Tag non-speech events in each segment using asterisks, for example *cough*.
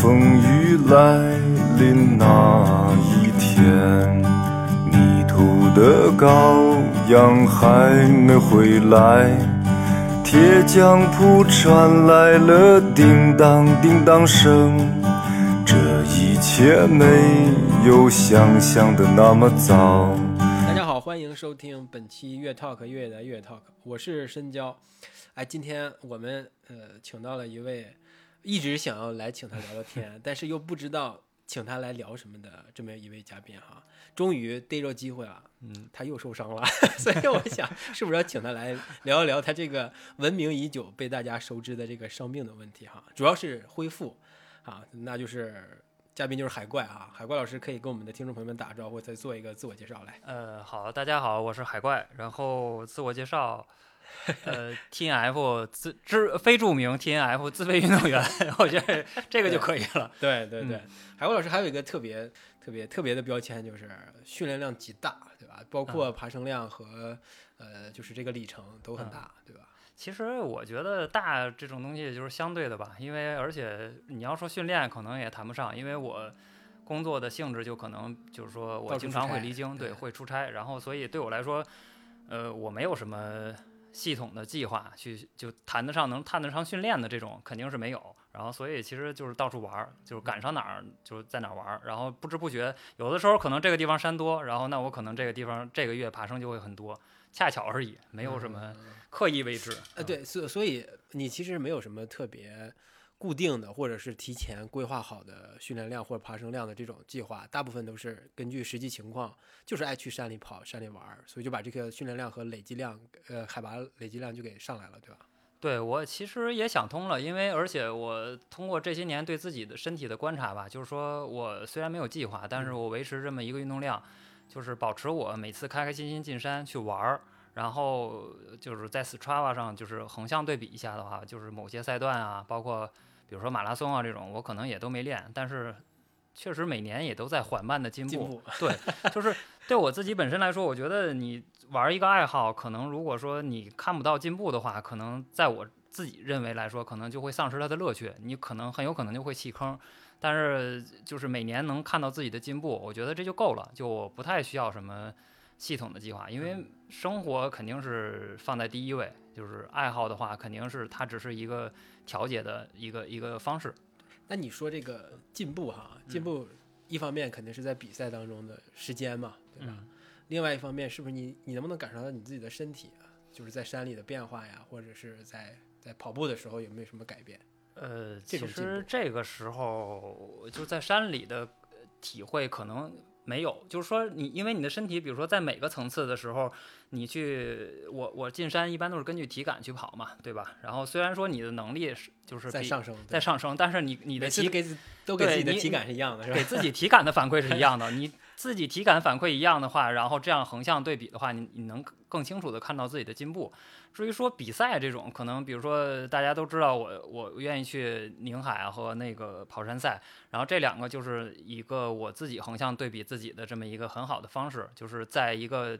风雨来临那一天，迷途的羔羊还没回来，铁匠铺传来了叮当叮当声。这一切没有想象的那么糟。大家好，欢迎收听本期粤 Talk 粤的粤 Talk，我是深交。哎，今天我们呃请到了一位一直想要来请他聊聊天，但是又不知道请他来聊什么的这么一位嘉宾哈，终于逮着机会了。嗯，他又受伤了，*laughs* 所以我想是不是要请他来聊一聊他这个闻名已久、被大家熟知的这个伤病的问题哈，主要是恢复。啊，那就是嘉宾就是海怪啊，海怪老师可以跟我们的听众朋友们打个招呼，再做一个自我介绍来。呃，好，大家好，我是海怪，然后自我介绍，呃，T N F 自知非著名 T N F 自费运动员，*laughs* 我觉得这个就可以了。对对对，海怪老师还有一个特别特别特别的标签，就是训练量极大，对吧？包括爬升量和呃，就是这个里程都很大，对吧？其实我觉得大这种东西就是相对的吧，因为而且你要说训练可能也谈不上，因为我工作的性质就可能就是说我经常会离京，对，会出差，然后所以对我来说，呃，我没有什么系统的计划去就谈得上能谈得上训练的这种肯定是没有，然后所以其实就是到处玩儿，就是赶上哪儿就在哪儿玩儿，然后不知不觉有的时候可能这个地方山多，然后那我可能这个地方这个月爬升就会很多，恰巧而已，没有什么。刻意为之，呃，对，所所以你其实没有什么特别固定的，或者是提前规划好的训练量或者爬升量的这种计划，大部分都是根据实际情况，就是爱去山里跑、山里玩，所以就把这个训练量和累积量，呃，海拔累积量就给上来了，对吧？对我其实也想通了，因为而且我通过这些年对自己的身体的观察吧，就是说我虽然没有计划，但是我维持这么一个运动量，就是保持我每次开开心心进山去玩儿。然后就是在 Strava 上，就是横向对比一下的话，就是某些赛段啊，包括比如说马拉松啊这种，我可能也都没练，但是确实每年也都在缓慢的进步。对，就是 *laughs* 对我自己本身来说，我觉得你玩一个爱好，可能如果说你看不到进步的话，可能在我自己认为来说，可能就会丧失它的乐趣，你可能很有可能就会弃坑。但是就是每年能看到自己的进步，我觉得这就够了，就我不太需要什么。系统的计划，因为生活肯定是放在第一位，就是爱好的话，肯定是它只是一个调节的一个一个方式。那你说这个进步哈，进步一方面肯定是在比赛当中的时间嘛，对吧？另外一方面，是不是你你能不能感受到你自己的身体啊，就是在山里的变化呀，或者是在在跑步的时候有没有什么改变？呃，其实这个时候就在山里的体会可能。没有，就是说你，因为你的身体，比如说在每个层次的时候，你去我我进山一般都是根据体感去跑嘛，对吧？然后虽然说你的能力是就是在上升，在上升，但是你你的体给都给自己的体感是一样的，是吧？给自己体感的反馈是一样的，你自己体感反馈一样的话，然后这样横向对比的话，你你能更清楚的看到自己的进步。至于说比赛这种，可能比如说大家都知道我我愿意去宁海和那个跑山赛，然后这两个就是一个我自己横向对比自己的这么一个很好的方式，就是在一个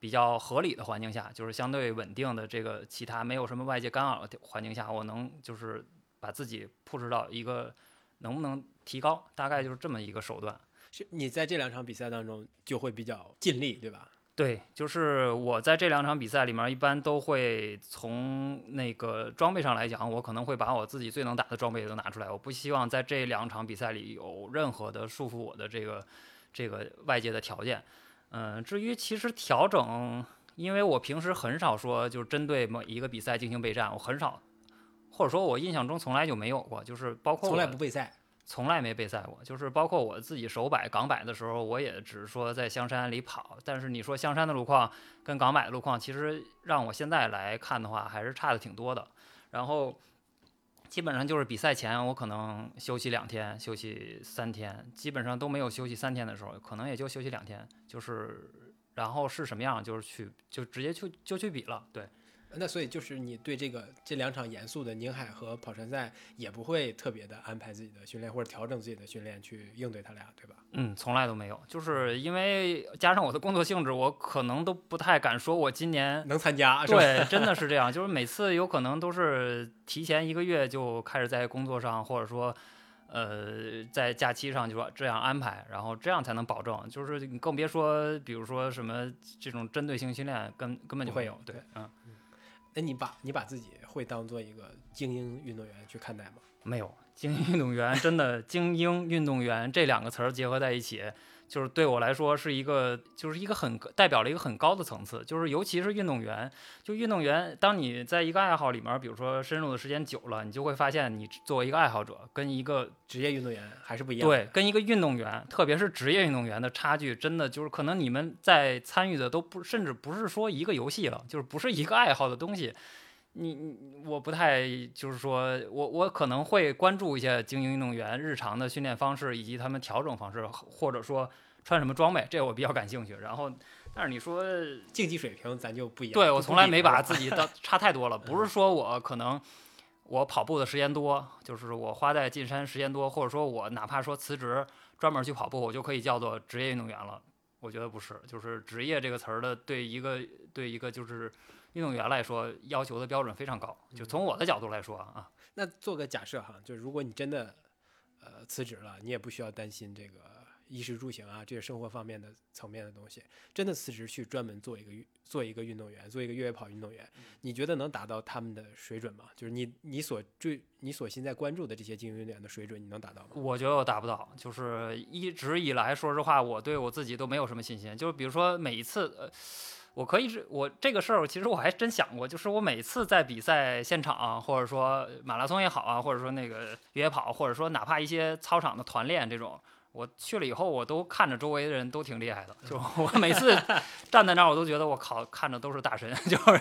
比较合理的环境下，就是相对稳定的这个其他没有什么外界干扰的环境下，我能就是把自己 push 到一个能不能提高，大概就是这么一个手段。是你在这两场比赛当中就会比较尽力，对吧？对，就是我在这两场比赛里面，一般都会从那个装备上来讲，我可能会把我自己最能打的装备都拿出来。我不希望在这两场比赛里有任何的束缚我的这个这个外界的条件。嗯，至于其实调整，因为我平时很少说就是针对某一个比赛进行备战，我很少，或者说我印象中从来就没有过，就是包括从来不备赛。从来没备赛过，就是包括我自己手摆港摆的时候，我也只是说在香山里跑。但是你说香山的路况跟港摆的路况，其实让我现在来看的话，还是差的挺多的。然后基本上就是比赛前，我可能休息两天，休息三天，基本上都没有休息三天的时候，可能也就休息两天。就是然后是什么样，就是去就直接去就去比了，对。那所以就是你对这个这两场严肃的宁海和跑山赛也不会特别的安排自己的训练或者调整自己的训练去应对他俩，对吧？嗯，从来都没有，就是因为加上我的工作性质，我可能都不太敢说我今年能参加。对，真的是这样，就是每次有可能都是提前一个月就开始在工作上，或者说。呃，在假期上就说这样安排，然后这样才能保证，就是你更别说，比如说什么这种针对性训练，根根本就没有。对，嗯，那你把你把自己会当做一个精英运动员去看待吗？没有，精英运动员真的精英运动员这两个词儿结合在一起。就是对我来说是一个，就是一个很代表了一个很高的层次。就是尤其是运动员，就运动员，当你在一个爱好里面，比如说深入的时间久了，你就会发现，你作为一个爱好者，跟一个职业运动员还是不一样。对，跟一个运动员，特别是职业运动员的差距，真的就是可能你们在参与的都不，甚至不是说一个游戏了，就是不是一个爱好的东西。你你我不太就是说我我可能会关注一些精英运动员日常的训练方式以及他们调整方式，或者说穿什么装备，这我比较感兴趣。然后，但是你说竞技水平咱就不一样。对我从来没把自己当 *laughs* 差太多了，不是说我可能我跑步的时间多，就是我花在进山时间多，或者说我哪怕说辞职专门去跑步，我就可以叫做职业运动员了。我觉得不是，就是职业这个词儿的对一个对一个就是。运动员来说，要求的标准非常高。就从我的角度来说啊，那做个假设哈，就是如果你真的呃辞职了，你也不需要担心这个衣食住行啊这些生活方面的层面的东西。真的辞职去专门做一个做一个运动员，做一个越野跑运动员，你觉得能达到他们的水准吗？就是你你所追你所现在关注的这些精英运动员的水准，你能达到吗？我觉得我达不到。就是一直以来，说实话，我对我自己都没有什么信心。就是比如说每一次呃。我可以是，我这个事儿其实我还真想过，就是我每次在比赛现场，或者说马拉松也好啊，或者说那个越野跑，或者说哪怕一些操场的团练这种，我去了以后，我都看着周围的人都挺厉害的，就我每次 *laughs* 站在那儿，我都觉得我靠，看着都是大神，*laughs* 就是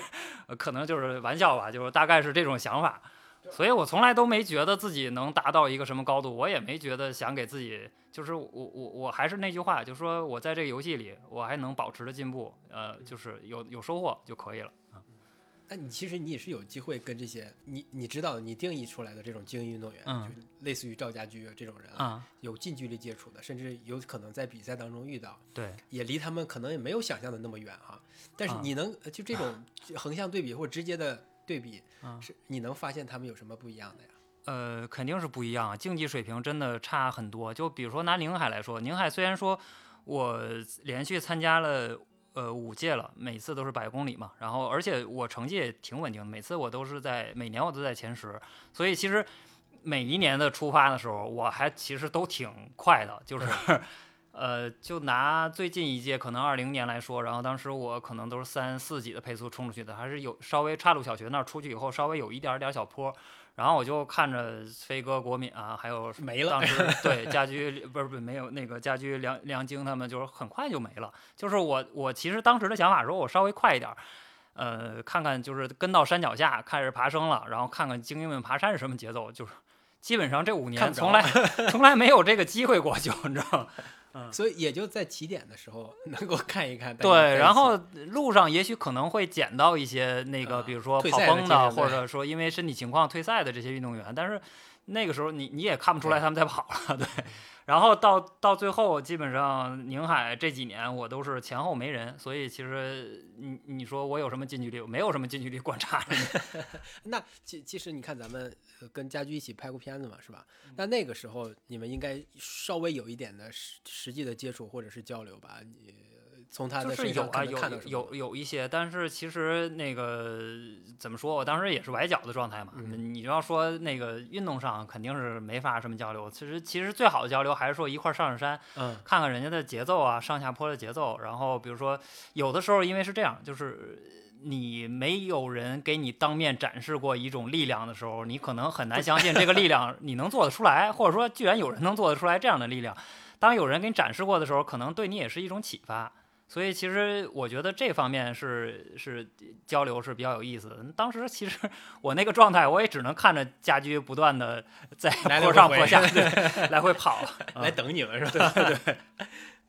可能就是玩笑吧，就是大概是这种想法。所以我从来都没觉得自己能达到一个什么高度，我也没觉得想给自己，就是我我我还是那句话，就是说我在这个游戏里，我还能保持着进步，呃，就是有有收获就可以了啊。那你其实你也是有机会跟这些你你知道你定义出来的这种精英运动员，嗯，类似于赵家驹这种人啊，有近距离接触的，甚至有可能在比赛当中遇到，对，也离他们可能也没有想象的那么远哈。但是你能就这种 *laughs* 横向对比或直接的。对比，是你能发现他们有什么不一样的呀？呃，肯定是不一样，竞技水平真的差很多。就比如说拿宁海来说，宁海虽然说我连续参加了呃五届了，每次都是百公里嘛，然后而且我成绩也挺稳定的，每次我都是在每年我都在前十，所以其实每一年的出发的时候，我还其实都挺快的，就是。*laughs* 呃，就拿最近一届可能二零年来说，然后当时我可能都是三四几的配速冲出去的，还是有稍微岔路小学那儿出去以后稍微有一点点小坡，然后我就看着飞哥、国敏啊，还有没了。当时 *laughs* 对家居不是不是没有那个家居梁梁晶他们就是很快就没了。就是我我其实当时的想法说，我稍微快一点，呃，看看就是跟到山脚下开始爬升了，然后看看精英们爬山是什么节奏。就是基本上这五年从来 *laughs* 从来没有这个机会过，就你知道。嗯，所以也就在起点的时候 *laughs* 能够看一看。对，然后路上也许可能会捡到一些那个，比如说跑崩的，或者说因为身体情况退赛的这些运动员，但是那个时候你你也看不出来他们在跑了，*laughs* 对。然后到到最后，基本上宁海这几年我都是前后没人，所以其实你你说我有什么近距离？没有什么近距离观察。*laughs* *laughs* 那其其实你看咱们跟家驹一起拍过片子嘛，是吧？那那个时候你们应该稍微有一点的实实际的接触或者是交流吧？你。从他的是有啊，有有有一些，但是其实那个怎么说，我当时也是崴脚的状态嘛。你要说那个运动上肯定是没法什么交流。其实其实最好的交流还是说一块上上山，嗯，看看人家的节奏啊，上下坡的节奏。然后比如说有的时候因为是这样，就是你没有人给你当面展示过一种力量的时候，你可能很难相信这个力量你能做得出来，或者说居然有人能做得出来这样的力量。当有人给你展示过的时候，可能对你也是一种启发。所以其实我觉得这方面是是交流是比较有意思的。当时其实 *laughs* 我那个状态，我也只能看着家居不断的 *laughs* 在坡上坡下 *laughs* 来回跑，来等你们是吧？对对，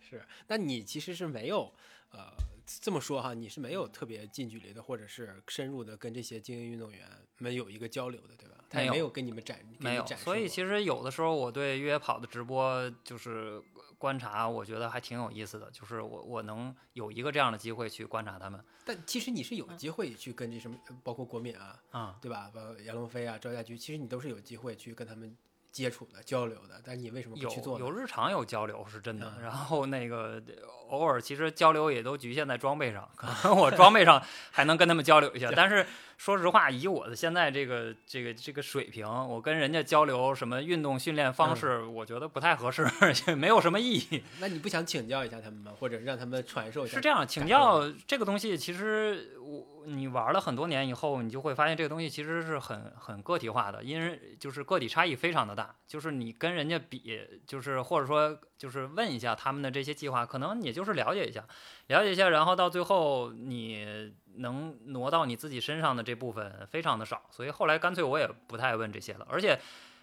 是。那你其实是没有呃这么说哈，你是没有特别近距离的或者是深入的跟这些精英运动员们有一个交流的，对吧？他也没有跟你们展没有。所以其实有的时候我对越野跑的直播就是。观察，我觉得还挺有意思的，就是我我能有一个这样的机会去观察他们。但其实你是有机会去跟这什么，包括国敏啊，啊，对吧？包括杨龙飞啊、赵家驹，其实你都是有机会去跟他们接触的、交流的，但你为什么不有去做呢？有日常有交流是真的，嗯 *laughs* 然后那个偶尔其实交流也都局限在装备上，可 *laughs* 能我装备上还能跟他们交流一下，但是说实话，以我的现在这个这个这个水平，我跟人家交流什么运动训练方式，我觉得不太合适，*laughs* 也没有什么意义。那你不想请教一下他们吗？或者让他们传授一下？是这样，请教这个东西，其实我你玩了很多年以后，你就会发现这个东西其实是很很个体化的，因为就是个体差异非常的大。就是你跟人家比，就是或者说就是问一下他们的这些计划，可能也就是了解一下，了解一下，然后到最后你能挪到你自己身上的这部分非常的少，所以后来干脆我也不太问这些了，而且。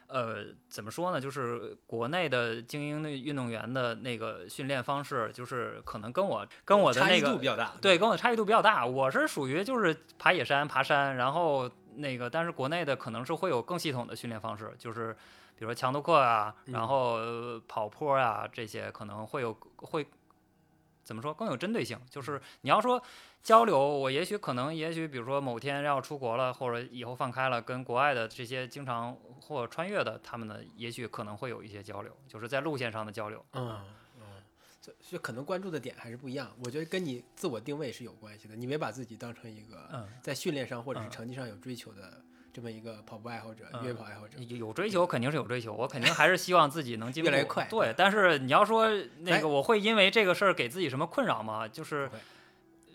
呃，怎么说呢？就是国内的精英的运动员的那个训练方式，就是可能跟我跟我的差异那个度比较大。对，跟我差异度比较大。我是属于就是爬野山、爬山，然后那个，但是国内的可能是会有更系统的训练方式，就是比如说强度课啊，嗯然后呃跑坡啊这些可能会有会怎么说更有针对性。就是你要说交流，我也许可能也许比如说某天要出国了，或者以后放开了，跟国外的这些经常或穿越的他们呢，也许可能会有一些交流，就是在路线上的交流。嗯嗯，这这可能关注的点还是不一样。我觉得跟你自我定位是有关系的。你没把自己当成一个嗯。在训练上或者是嗯成绩上有追求的这么一个跑步爱好者、嗯越野跑爱好者。有有追求肯定是有追求，我肯定还是希望自己能进步越来越快对，但是你要说那哎个，我会因为这个事儿给自己什么困扰吗？就是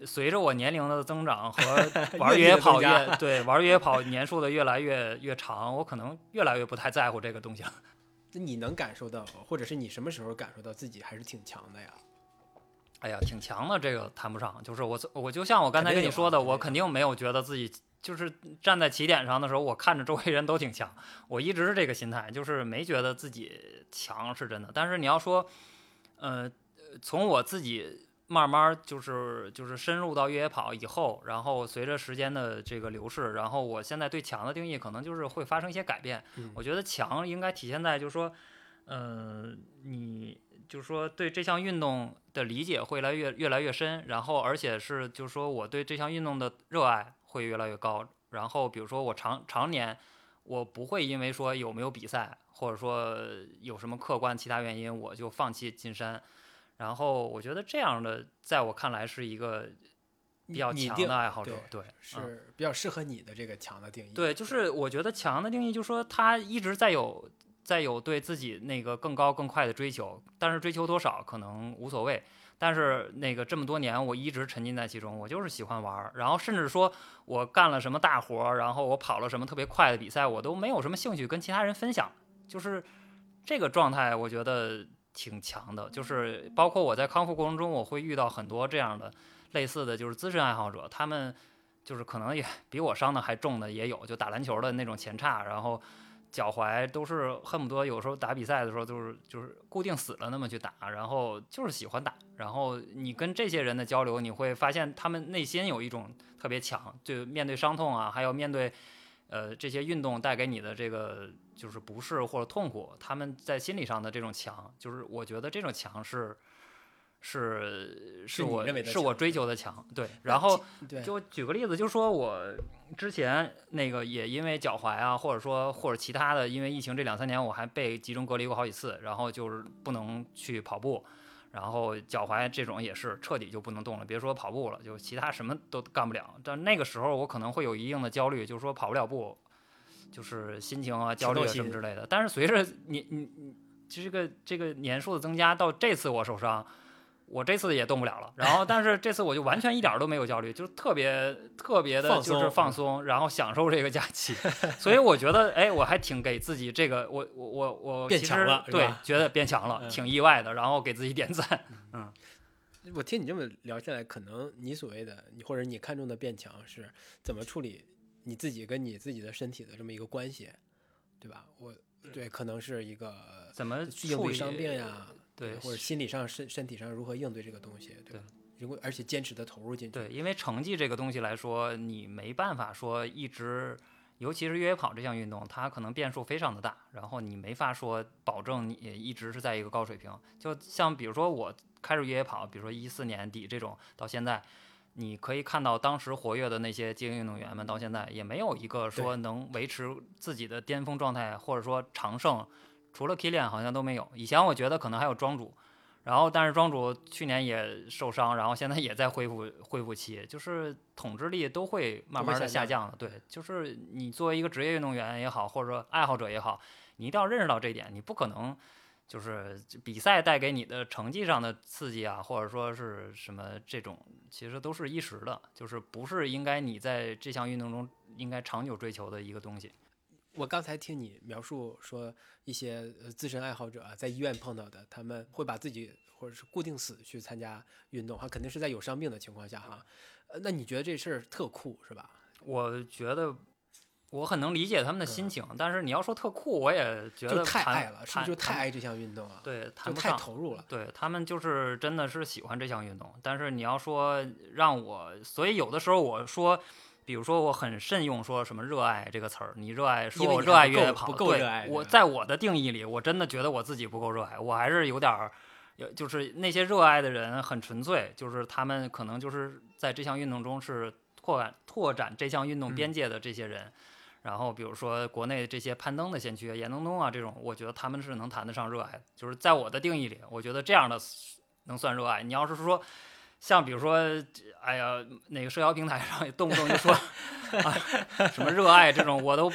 随着我年龄的增长和 *laughs* 玩越野跑越对玩越野跑年数的越来越越长，我可能越来越不太在乎这个东西了。*laughs* 那你能感受到，或者是你什么时候感受到自己还是挺强的呀？哎呀，挺强的，这个谈不上。就是我，我就像我刚才跟你说的，我肯定没有觉得自己就是站在起点上的时候，我看着周围人都挺强，我一直是这个心态，就是没觉得自己强是真的。但是你要说，呃，从我自己慢慢就是就是深入到越野跑以后，然后随着时间的这个流逝，然后我现在对强的定义可能就是会发生一些改变。嗯我觉得强应该体现在就是说，呃，你就是说对这项运动的理解会来越越来越深，然后而且是就是说我对这项运动的热爱会越来越高。然后比如说我常常年我不会因为说有没有比赛，或者说有什么客观其他原因，我就放弃进山。然后我觉得这样的，在我看来是一个比较强的爱好者，对，嗯是比较适合你的这个强的定义。，对，就是我觉得强的定义，就是说他一直在有在有对自己那个更高更快的追求，但是追求多少可能无所谓。但是那个这么多年，我一直沉浸在其中，我就是喜欢玩儿。然后甚至说我干了什么大活儿，然后我跑了什么特别快的比赛，我都没有什么兴趣跟其他人分享。就是这个状态，我觉得挺强的。就是包括我在康复过程中，我会遇到很多这样的类似的就是资深爱好者，他们就是可能也比我伤的还重的也有，就打篮球的那种前叉，然后脚踝都是恨不得有时候打比赛的时候就是就是固定死了那么去打，然后就是喜欢打。然后你跟这些人的交流，你会发现他们内心有一种特别强，就面对伤痛啊，还有面对呃这些运动带给你的这个就是不适或者痛苦，他们在心理上的这种强，就是我觉得这种强是。是是我认为的强是我追求的强，对。然后对，就举个例子，就说我之前那个也因为脚踝啊，或者说或者其他的，因为疫情这两三年我还被集中隔离过好几次，然后就是不能去跑步，然后脚踝这种也是彻底就不能动了，别说跑步了，就其他什么都干不了。但那个时候我可能会有一定的焦虑，就是说跑不了步，就是心情啊、焦虑啊什么之类的。但是随着你你你这个这个年数的增加，到这次我受伤。我这次也动不了了，然后但是这次我就完全一点儿都没有焦虑，就是特别特别的，就是放松，然后享受这个假期，*laughs* 所以我觉得，哎，我还挺给自己这个，我我我我变强了对，觉得变强了，嗯。挺意外的，然后给自己点赞。嗯。我听你这么聊下来，可能你所谓的你或者你看中的变强是怎么处理你自己跟你自己的身体的这么一个关系，对吧？我对，可能是一个怎么应对伤病呀，对或者心理上、身身体上如何应对这个东西，对吧？如果而且坚持的投入进去，对，因为成绩这个东西来说，你没办法说一直，尤其是越野跑这项运动，它可能变数非常的大，然后你没法说保证你一直是在一个高水平。就像比如说我开始越野跑，比如说一四年底这种到现在，你可以看到当时活跃的那些精英运动员们，到现在也没有一个说能维持自己的巅峰状态，或者说长胜，除了 Kilian 好像都没有。以前我觉得可能还有庄主，然后但是庄主去年也受伤，然后现在也在恢复恢复期，就是统治力都会慢慢的下降的。对，就是你作为一个职业运动员也好，或者说爱好者也好，你一定要认识到这一点，你不可能。就是比赛带给你的成绩上的刺激啊，或者说是什么这种，其实都是一时的，就是不是应该你在这项运动中应该长久追求的一个东西。我刚才听你描述说一些呃资深爱好者啊，在医院碰到的，他们会把自己或者是固定死去参加运动哈，肯定是在有伤病的情况下哈。呃，那你觉得这事儿特酷是吧？我觉得我很能理解他们的心情，但是你要说特酷，我也觉得太爱了，是不是就太爱这项运动啊？对，就太谈不上。投入了。对他们就是真的是喜欢这项运动，但是你要说让我，所以有的时候我说，比如说我很慎用说什么热爱这个词儿，你热爱说我热爱越野跑，对不够热爱我在我的定义里，我真的觉得我自己不够热爱，我还是有点儿，有就是那些热爱的人很纯粹，就是他们可能就是在这项运动中是拓展拓展这项运动嗯边界的这些人。然后比如说国内这些攀登的先驱，严冬冬啊这种，我觉得他们是能谈得上热爱的。就是在我的定义里，我觉得这样的能算热爱。你要是说像比如说，哎呀，哪个社交平台上动不动就说 *laughs* 啊什么热爱这种，我都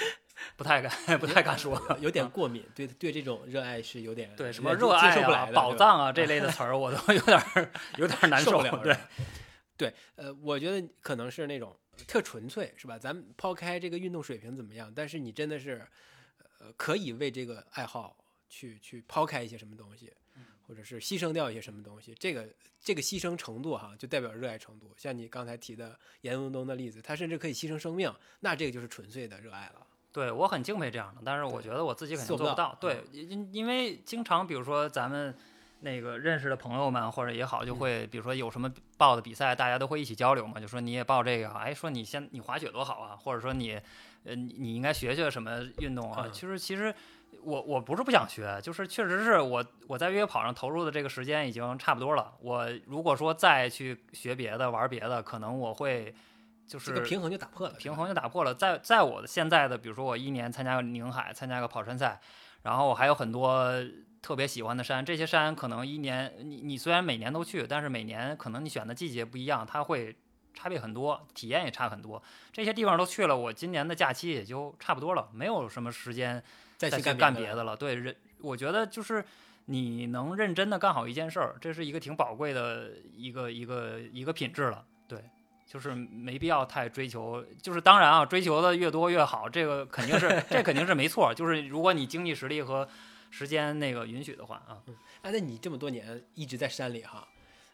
不太敢不太敢说。有点过敏，对对这种热爱是有点对什么热爱受不来，宝藏啊这类的 *laughs* 词儿，我都有点儿有点儿难受受不。了。对，*laughs* 对，呃，我觉得可能是那种特纯粹，是吧？咱们抛开这个运动水平怎么样，但是你真的是，呃，可以为这个爱好去去抛开一些什么东西，或者是牺牲掉一些什么东西。这个这个牺牲程度哈，就代表热爱程度。像你刚才提的严冬冬的例子，他甚至可以牺牲生命，那这个就是纯粹的热爱了。对我很敬佩这样的，但是我觉得我自己肯定做不到不到。对，因因为经常比如说咱们那个认识的朋友们或者也好，就会比如说有什么报的比赛，大家都会一起交流嘛，就说你也报这个啊，哎，说你先你滑雪多好啊，或者说你呃你你应该学学什么运动啊。嗯其实其实我我不是不想学，就是确实是我我在越野跑上投入的这个时间已经差不多了。我如果说再去学别的玩别的，可能我会就是这个平衡就打破了，平衡就打破了。在在我的现在的，比如说我一年参加个宁海，参加个跑山赛，然后我还有很多特别喜欢的山，这些山可能一年你你虽然每年都去，但是每年可能你选的季节不一样，它会差别很多，体验也差很多。这些地方都去了，我今年的假期也就差不多了，没有什么时间再去干干别的了。对，人我觉得就是你能认真的干好一件事儿，这是一个挺宝贵的一个一个一个品质了。对，就是没必要太追求，就是当然啊，追求的越多越好，这个肯定是 *laughs* 这肯定是没错。就是如果你经济实力和时间那个允许的话啊，哎，那你这么多年一直在山里哈，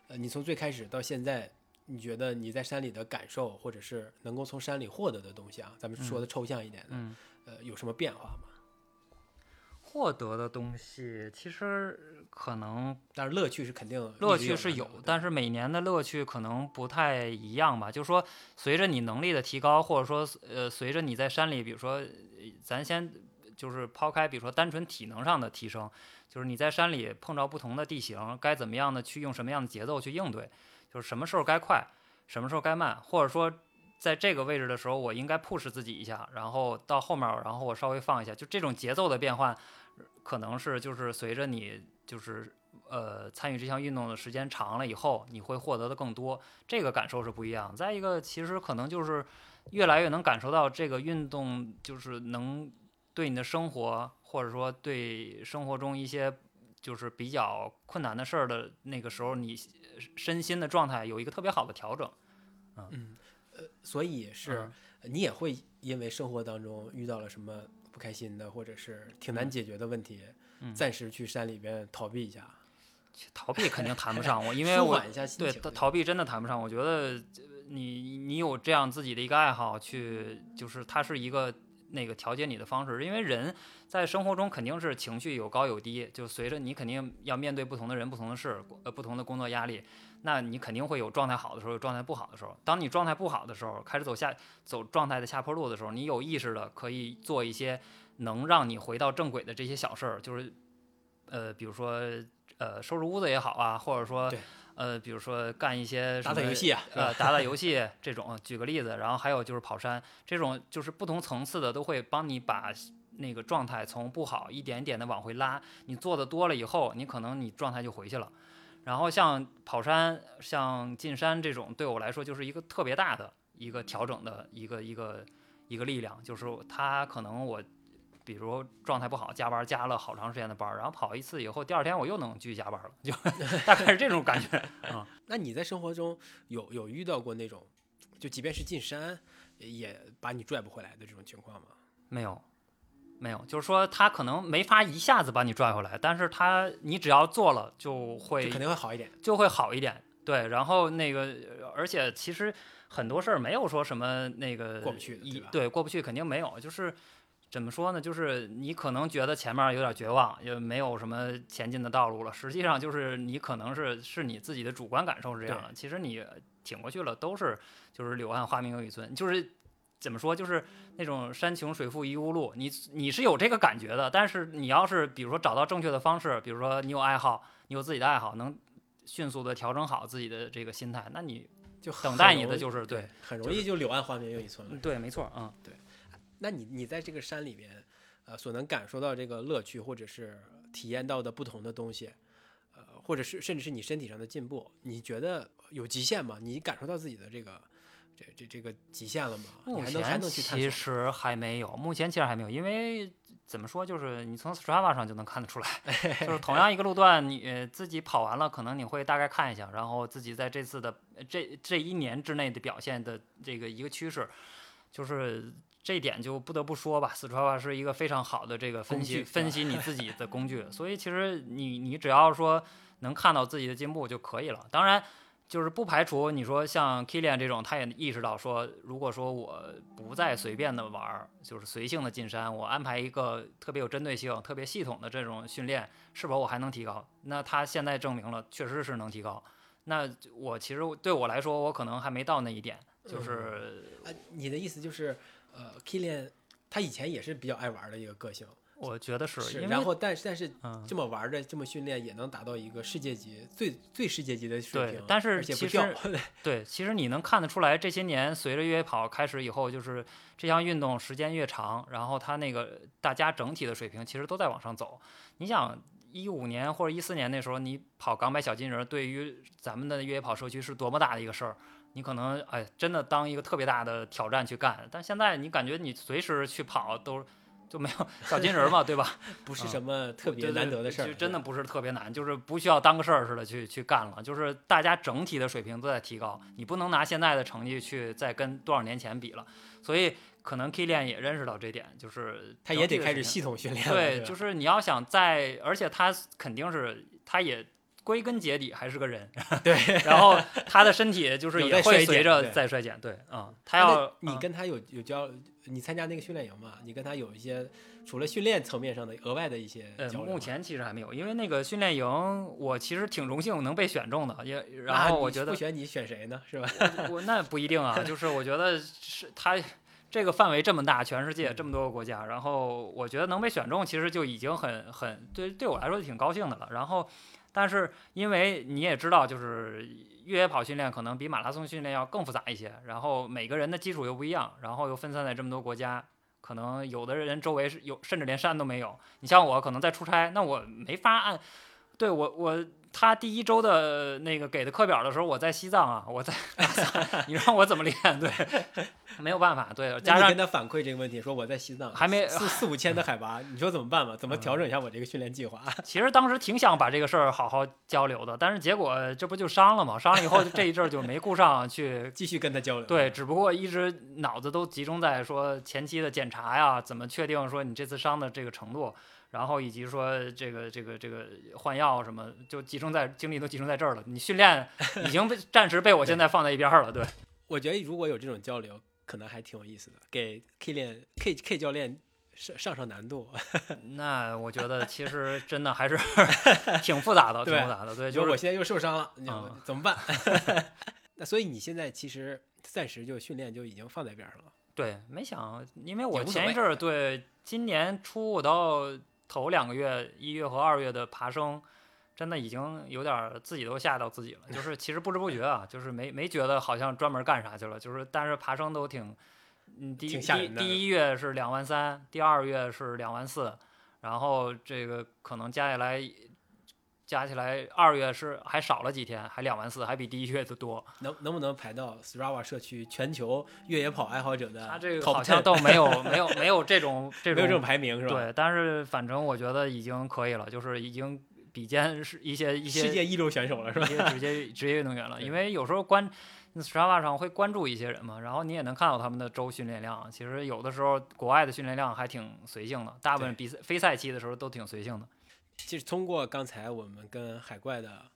呃，你从最开始到现在，你觉得你在山里的感受，或者是能够从山里获得的东西啊，咱们说的抽象一点的，嗯，呃，有什么变化吗？获得的东西其实可能但是，乐趣是肯定乐趣是有但是每年的乐趣可能不太一样吧。就是说，随着你能力的提高，或者说呃，随着你在山里，比如说，呃咱先就是抛开，比如说单纯体能上的提升，就是你在山里碰着不同的地形，该怎么样的去用什么样的节奏去应对，就是什么时候该快，什么时候该慢，或者说。在这个位置的时候，我应该 push 自己一下，然后到后面，然后我稍微放一下，就这种节奏的变换，可能是就是随着你就是呃参与这项运动的时间长了以后，你会获得的更多，这个感受是不一样。再一个，其实可能就是越来越能感受到这个运动就是能对你的生活，或者说对生活中一些就是比较困难的事儿的那个时候，你身心的状态有一个特别好的调整。嗯，呃，所以是、嗯你也会因为生活当中遇到了什么不开心的，或者是挺难嗯解决的问题，嗯暂时去山里边逃避一下，逃避肯定谈不上我，因为舒我缓一下对。逃逃避真的谈不上。我觉得呃你你有这样自己的一个爱好去，就是它是一个那个调节你的方式。因为人在生活中肯定是情绪有高有低，就随着你肯定要面对不同的人、不同的事、呃不同的工作压力，那你肯定会有状态好的时候，有状态不好的时候。当你状态不好的时候，开始走下走状态的下坡路的时候，你有意识的可以做一些能让你回到正轨的这些小事儿，就是呃比如说呃收拾屋子也好啊，或者说呃，比如说干一些打打游戏啊，呃，打打游戏这种，举个例子，然后还有就是跑山这种，就是不同层次的都会帮你把那个状态从不好一点一点的往回拉。你做的多了以后，你可能你状态就回去了。然后像跑山、像进山这种，对我来说就是一个特别大的一个调整的一个一个一个力量，就是它可能我。比如状态不好，加班加了好长时间的班，然后跑一次以后，第二天我又能继续加班了，就 *laughs* 大概是这种感觉啊。那你在生活中有有遇到过那种，就即便是进山也把你拽不回来的这种情况吗？没有，没有，就是说他可能没法一下子把你拽回来，但是他你只要做了就会肯定会好一点，就会好一点。对，然后那个而且其实很多事儿没有说什么那个过不去的，对，过不去肯定没有，就是。怎么说呢？就是你可能觉得前面有点绝望，也没有什么前进的道路了。实际上就是你可能是是你自己的主观感受是这样的。其实你挺过去了，都是就是柳暗花明又一村。就是怎么说？就是那种山穷水复疑无路。你你是有这个感觉的，但是你要是比如说找到正确的方式，比如说你有爱好，你有自己的爱好，能迅速的调整好自己的这个心态，那你就等待你的就是对，很容易就柳暗花明又一村了。对，没错，嗯，对。那你你在这个山里面，呃，所能感受到这个乐趣，或者是体验到的不同的东西，呃，或者是甚至是你身体上的进步，你觉得有极限吗？你感受到自己的这个这这这个极限了吗？目前其实还没有，目前其实还没有，因为怎么说，就是你从 Strava 上就能看得出来，*laughs* 就是同样一个路段，你自己跑完了，可能你会大概看一下，然后自己在这次的这这一年之内的表现的这个一个趋势，就是。这一点就不得不说吧，四川话是一个非常好的这个分析分析你自己 *laughs* 的工具，所以其实你你只要说能看到自己的进步就可以了。当然，就是不排除你说像 Kilian 这种，他也意识到说，如果说我不再随便的玩，就是随性的进山，我安排一个特别有针对性、特别系统的这种训练，是否我还能提高？那他现在证明了，确实是能提高。那我其实对我来说，我可能还没到那一点，就是啊，你的意思就是。呃，Kilian，他以前也是比较爱玩的一个个性，我觉得是。是，然后但是但是这么玩的这么训练也能达到一个世界级最最世界级的水平。对，但是其实 *laughs* 对，其实你能看得出来，这些年随着越野跑开始以后，就是这项运动时间越长，然后他那个大家整体的水平其实都在往上走。你想一五年或者一四年那时候，你跑港百小金人，对于咱们的越野跑社区是多么大的一个事儿。你可能哎，真的当一个特别大的挑战去干，但现在你感觉你随时去跑都就没有小金人嘛，对吧？*laughs* 不是什么特别难得的事儿，真的不是特别难，就是不需要当个事儿似的去去干了。就是大家整体的水平都在提高，你不能拿现在的成绩去再跟多少年前比了。所以可能 Kilian 也认识到这点，就是他也得开始系统训练。对，就是你要想在，而且他肯定是他也。归根结底还是个人，*laughs* 对。然后他的身体就是也会随着在衰减，对，嗯。他要你跟他有有交，你参加那个训练营嘛？你跟他有一些除了训练层面上的额外的一些交流。目前其实还没有，因为那个训练营我其实挺荣幸能被选中的，也然后我觉得不选你选谁呢？是吧？*laughs* 我那不一定啊，就是我觉得是他这个范围这么大，全世界这么多个国家，然后我觉得能被选中，其实就已经很很对对我来说挺高兴的了。然后。但是，因为你也知道，就是越野跑训练可能比马拉松训练要更复杂一些，然后每个人的基础又不一样，然后又分散在这么多国家，可能有的人周围是有，甚至连山都没有。你像我，可能在出差，那我没法按，对我我。他第一周的那个给的课表的时候，我在西藏啊，我在，*laughs* 你让我怎么练？对，没有办法。对，加上跟他反馈这个问题，说我在西藏，还没四四五千的海拔，你说怎么办吧？怎么调整一下我这个训练计划？*laughs* 其实当时挺想把这个事儿好好交流的，但是结果这不就伤了吗？伤了以后这一阵儿就没顾上去继续跟他交流。对，只不过一直脑子都集中在说前期的检查呀，怎么确定说你这次伤的这个程度。然后以及说这个这个这个换药什么，就集中在精力都集中在这儿了。你训练 *laughs* 已经被暂时被我现在放在一边了。对，我觉得如果有这种交流，可能还挺有意思的，给 K 练 K K 教练上上上难度。*laughs* 那我觉得其实真的还是 *laughs* 挺复杂的，挺复杂的。对，就是我现在又受伤了，你怎么办？那所以你现在其实暂时就训练就已经放在边上了。对，没想，因为我前一阵儿对今年初我到。头两个月，一月和二月的爬升，真的已经有点儿自己都吓到自己了。就是其实不知不觉啊，就是没没觉得好像专门干啥去了，就是但是爬升都挺，嗯，第一第第一月是两万三，第二月是两万四，然后这个可能加起来。加起来，二月是还少了几天，还两万四，还比第一月的多。能能不能排到 Strava 社区全球越野跑爱好者的他这个好像10都没有 *laughs* 没有没有这种这种没有这种排名是吧？对，但是反正我觉得已经可以了，就是已经比肩是一些一些世界一流选手了是吧一？些职业职业运动员了。*laughs* 因为有时候关 Strava 上会关注一些人嘛，然后你也能看到他们的周训练量。其实有的时候国外的训练量还挺随性的，大部分比赛非赛期的时候都挺随性的。其实通过刚才我们跟海怪的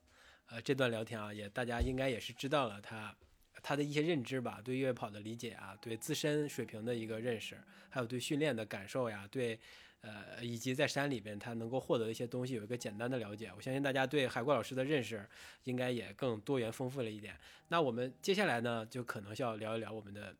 呃这段聊天啊，也大家应该也是知道了他他的一些认知吧，对越野跑的理解啊，对自身水平的一个认识，还有对训练的感受呀，对呃以及在山里边他能够获得一些东西有一个简单的了解。我相信大家对海怪老师的认识应该也更多元丰富了一点。那我们接下来呢，就可能需要聊一聊我们的。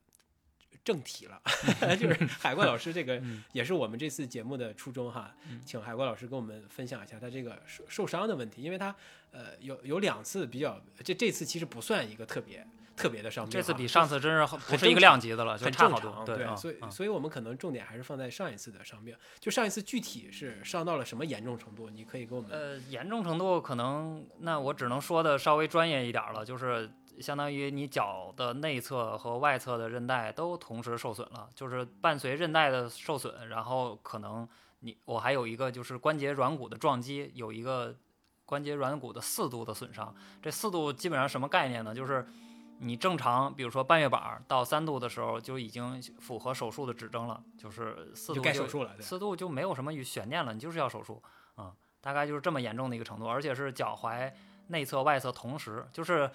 正题了，*laughs* 就是海怪老师这个嗯。也是我们这次节目的初衷哈，嗯。请海怪老师跟我们分享一下他这个受受伤的问题，因为他呃有有两次比较，这这次其实不算一个特别特别的伤病，这次比上次真是不是一个量级的了，就很差好多。正常，对啊，所以啊所以我们可能重点还是放在上一次的伤病，就上一次具体是伤到了什么严重程度，你可以给我们呃，严重程度可能，那我只能说的稍微专业一点儿了，就是相当于你脚的内侧和外侧的韧带都同时受损了，就是伴随韧带的受损，然后可能你我还有一个就是关节软骨的撞击，有一个关节软骨的四度的损伤。这四度基本上什么概念呢？就是你正常，比如说半月板儿到三度的时候就已经符合手术的指征了，就是四就度该手术了，对四度就没有什么悬念了，你就是要手术啊、大概就是这么严重的一个程度，而且是脚踝内侧、外侧同时，就是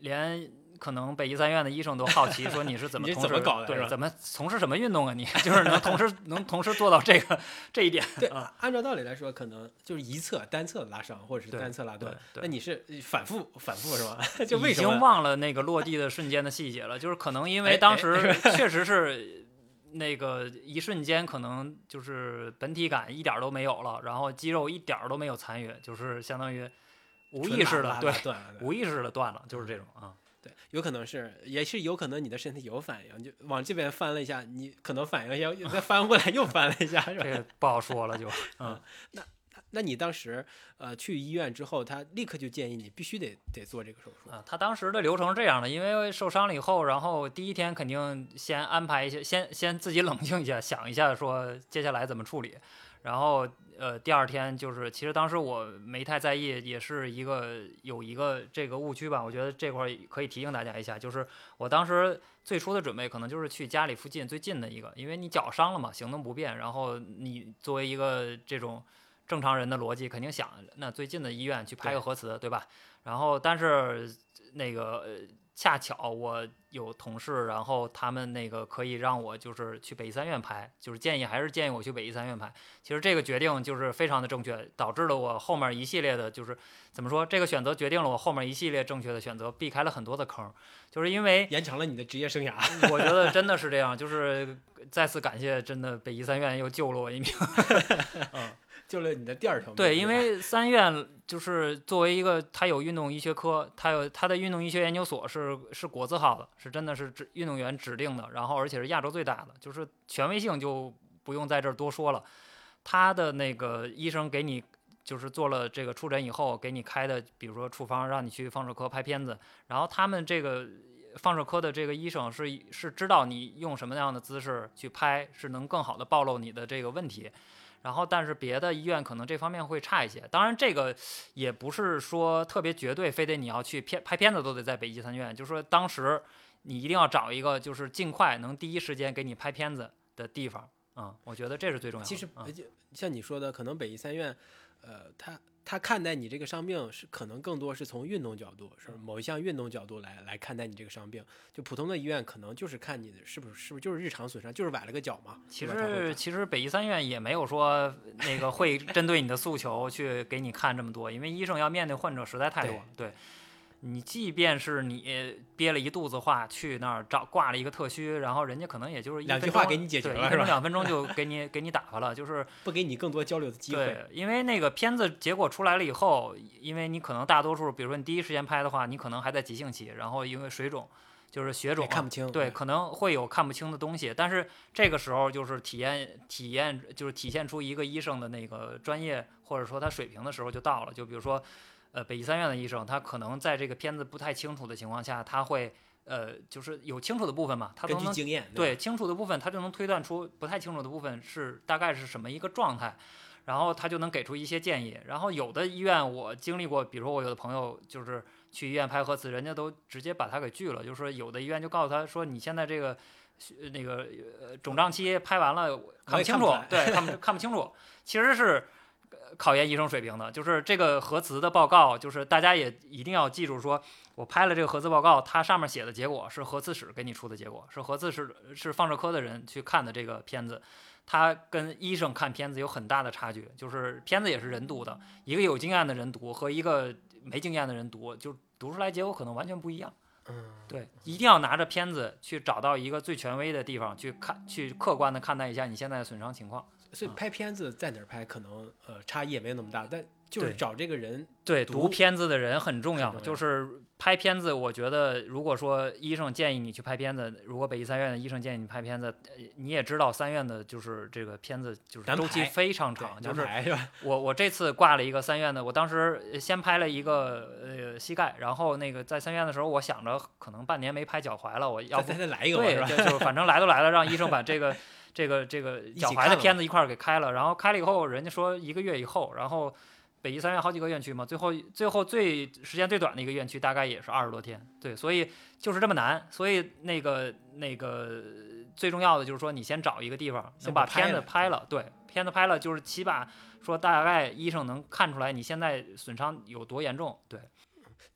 连可能北医三院的医生都好奇，*laughs* 说你是怎么你是同时怎么搞的对，怎么从事什么运动啊你？*laughs* 就是能同时能同时做到这个这一点 *laughs* 对啊，按照道理来说，可能就是一侧单侧拉伤或者是单侧拉断，那你是反复反复是吧？就为已经？忘了那个落地的瞬间的细节了，就是可能因哎为当哎时确实是那个一瞬间，可能就是本体感一点儿都没有了，然后肌肉一点儿都没有参与，就是相当于无意识的对断无意识的断了，就是这种啊。对，有可能是，也是有可能你的身体有反应，就往这边翻了一下，你可能反应一下，又再翻过来又翻了一下，是吧？这个不好说了就，*laughs* 嗯，那你当时呃去医院之后，他立刻就建议你必须得得做这个手术。啊，他当时的流程是这样的，因为受伤了以后，然后第一天肯定先安排一些，先先自己冷静一下，想一下说接下来怎么处理，然后呃第二天就是，其实当时我没太在意，也是一个有一个这个误区吧，我觉得这块儿可以提醒大家一下，就是我当时最初的准备可能就是去家里附近最近的一个，因为你脚伤了嘛，行动不便，然后你作为一个这种。正常人的逻辑肯定想，那最近的医院去拍个核磁，对吧？然后，但是那个呃恰巧我有同事，然后他们那个可以让我就是去北医三院拍，就是建议还是建议我去北医三院拍。其实这个决定就是非常的正确，导致了我后面一系列的，就是怎么说，这个选择决定了我后面一系列正确的选择，避开了很多的坑，就是因为延长了你的职业生涯。我觉得真的是这样，就是再次感谢真的北医三院又救了我一命。*laughs* 嗯。救了你的第二条命。对，因为三院就是作为一个，它有运动医学科，它有它的运动医学研究所是是国字号的，是真的是指运动员指定的，然后而且是亚洲最大的，就是权威性就不用在这儿多说了。他的那个医生给你就是做了这个触诊以后，给你开的，比如说处方让你去放射科拍片子，然后他们这个放射科的这个医生是是知道你用什么样的姿势去拍，是能更好的暴露你的这个问题。然后，但是别的医院可能这方面会差一些。当然，这个也不是说特别绝对，非得你要去片拍片子都得在北医三院。就是说，当时你一定要找一个就是尽快能第一时间给你拍片子的地方。嗯，我觉得这是最重要的。其实嗯像你说的，可能北医三院，呃，他他看待你这个伤病是可能更多是从运动角度，是某一项运动角度来来看待你这个伤病。就普通的医院可能就是看你的是不是是不是就是日常损伤，就是崴了个脚嘛。其实其实北医三院也没有说那个会针对你的诉求去给你看这么多，因为医生要面对患者实在太多了。对，你即便是你憋了一肚子话去那儿找挂了一个特需，然后人家可能也就是一两句话给你解决了是吧一分钟两分钟就给你给你打发了，就是 *laughs* 不给你更多交流的机会。对，因为那个片子结果出来了以后，因为你可能大多数，比如说你第一时间拍的话，你可能还在急性期，然后因为水肿，就是血肿啊，也看不清。对，可能会有看不清的东西，但是这个时候就是体验体验，就是体现出一个医生的那个专业或者说他水平的时候就到了。就比如说，呃，北医三院的医生，他可能在这个片子不太清楚的情况下，他会呃，就是有清楚的部分嘛，他都能根据经验，对吧清楚的部分，他就能推断出不太清楚的部分是大概是什么一个状态，然后他就能给出一些建议。然后有的医院我经历过，比如说我有的朋友就是去医院拍核磁，人家都直接把他给拒了，就是说有的医院就告诉他说你现在这个呃那个呃肿胀期拍完了看不清楚对，看不看不清楚，其实是。呃考研医生水平的，就是这个核磁的报告，就是大家也一定要记住说，我拍了这个核磁报告，它上面写的结果是核磁室给你出的结果，是核磁室是放射科的人去看的这个片子，它跟医生看片子有很大的差距，就是片子也是人读的，一个有经验的人读和一个没经验的人读，就读出来结果可能完全不一样。嗯，对，一定要拿着片子去找到一个最权威的地方去看，去客观的看待一下你现在的损伤情况。所以拍片子在哪儿拍，可能呃差异也没有那么大，但就是找这个人，对，读读片子的人很重要。就是拍片子，我觉得如果说医生建议你去拍片子，如果北医三院的医生建议你拍片子，呃你也知道三院的就是这个片子就是周期非常长，就是？*laughs* 我我这次挂了一个三院的，我当时呃先拍了一个呃膝盖，然后那个在三院的时候，我想着可能半年没拍脚踝了，我要不再再来一个对？就就是反正来都来了，让医生把这个这个这个脚踝的片子一块儿给开了，然后开了以后，人家说一个月以后，然后北医三院好几个院区嘛，最后最后最时间最短的一个院区大概也是二十多天，对，所以就是这么难，所以那个那个最重要的就是说你先找一个地方先能把片子拍了，对，片子拍了就是起码说大概医生能看出来你现在损伤有多严重，对。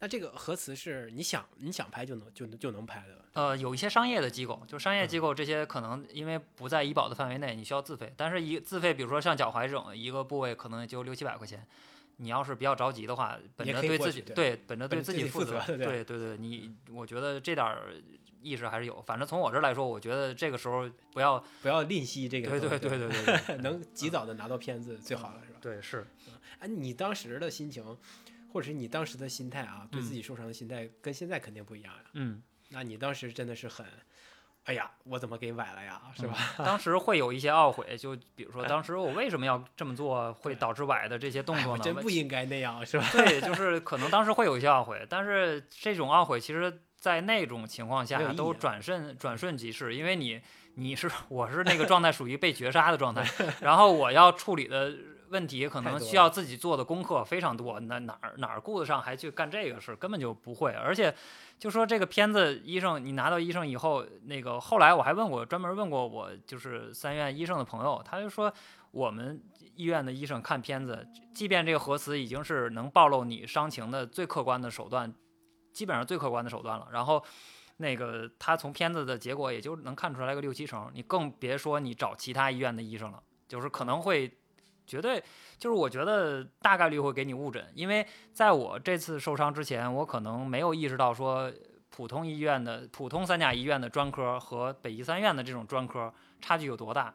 那这个核磁是你想你想拍就能就能就能拍的，呃，有一些商业的机构，就商业机嗯构这些可能因为不在医保的范围内，你需要自费。但是一自费，比如说像脚踝这种一个部位，可能也就六七百块钱。你要是比较着急的话，本着对自己对本着对自己负责，对 *laughs* 对对对，你我觉得这点儿意识还是有。反正从我这儿来说，我觉得这个时候不要不要吝惜这个对，对对对对对对 *laughs* 能及早的拿到片子最好了，是吧？对是哎，你当时的心情，或者是你当时的心态啊，对自嗯己受伤的心态跟现在肯定不一样呀。嗯。那你当时真的是很，哎呀，我怎么给崴了呀，是吧？当时会有一些懊悔，就比如说 *laughs* 当时我为什么要这么做，会导致崴的这些动作呢？真不应该那样，是吧？*laughs* 对，就是可能当时会有一些懊悔，但是这种懊悔其实，在那种情况下都转瞬转瞬即逝，因为你你是 *laughs* 我是那个状态属于被绝杀的状态，然后我要处理的问题可能需要自己做的功课非常多，那哪儿哪儿顾得上还去干这个事，根本就不会，而且。就说这个片子，医生你拿到医生以后，那个后来我还问过，专门问过我就是三院医生的朋友，他就说我们医院的医生看片子，即便这个核磁已经是能暴露你伤情的最客观的手段，基本上最客观的手段了。然后，那个他从片子的结果也就能看出来个六七成，你更别说你找其他医院的医生了，就是可能会绝对就是我觉得大概率会给你误诊，因为在我这次受伤之前，我可能没有意识到说普通医院的普通三甲医院的专科和北医三院的这种专科差距有多大。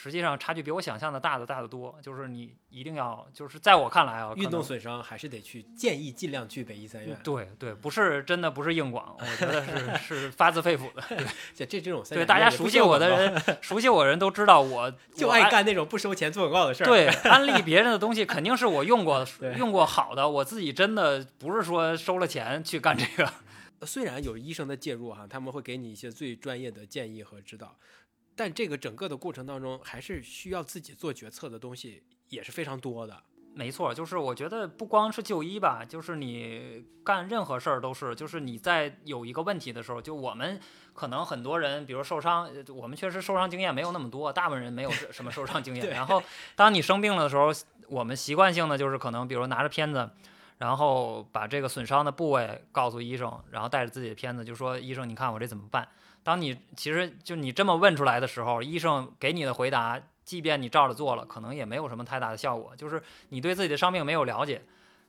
实际上差距比我想象的大的大得多，就是你一定要，就是在我看来啊，运动损伤还是得去，建议尽量去北医三院。对对，不是真的不是硬广，我觉得是 *laughs* 是发自肺腑的。*laughs* 对这这种三对，大家熟悉我的人，*laughs* 熟悉我的人都知道我就爱干那种不收钱做广告的事儿。对，安利别人的东西肯定是我用过用过好的，我自己真的不是说收了钱去干这个。虽然有医生的介入哈，他们会给你一些最专业的建议和指导，但这个整个的过程当中，还是需要自己做决策的东西也是非常多的。没错，就是我觉得不光是就医吧，就是你干任何事儿都是，就是你在有一个问题的时候，就我们可能很多人，比如受伤，呃我们确实受伤经验没有那么多，大部分人没有什么受伤经验。*laughs* 然后当你生病了的时候，我们习惯性的就是可能，比如拿着片子。然后把这个损伤的部位告诉医生，然后带着自己的片子就说：“医生，你看我这怎么办？”当你其实就你这么问出来的时候，医生给你的回答，即便你照着做了，可能也没有什么太大的效果。就是你对自己的伤病没有了解，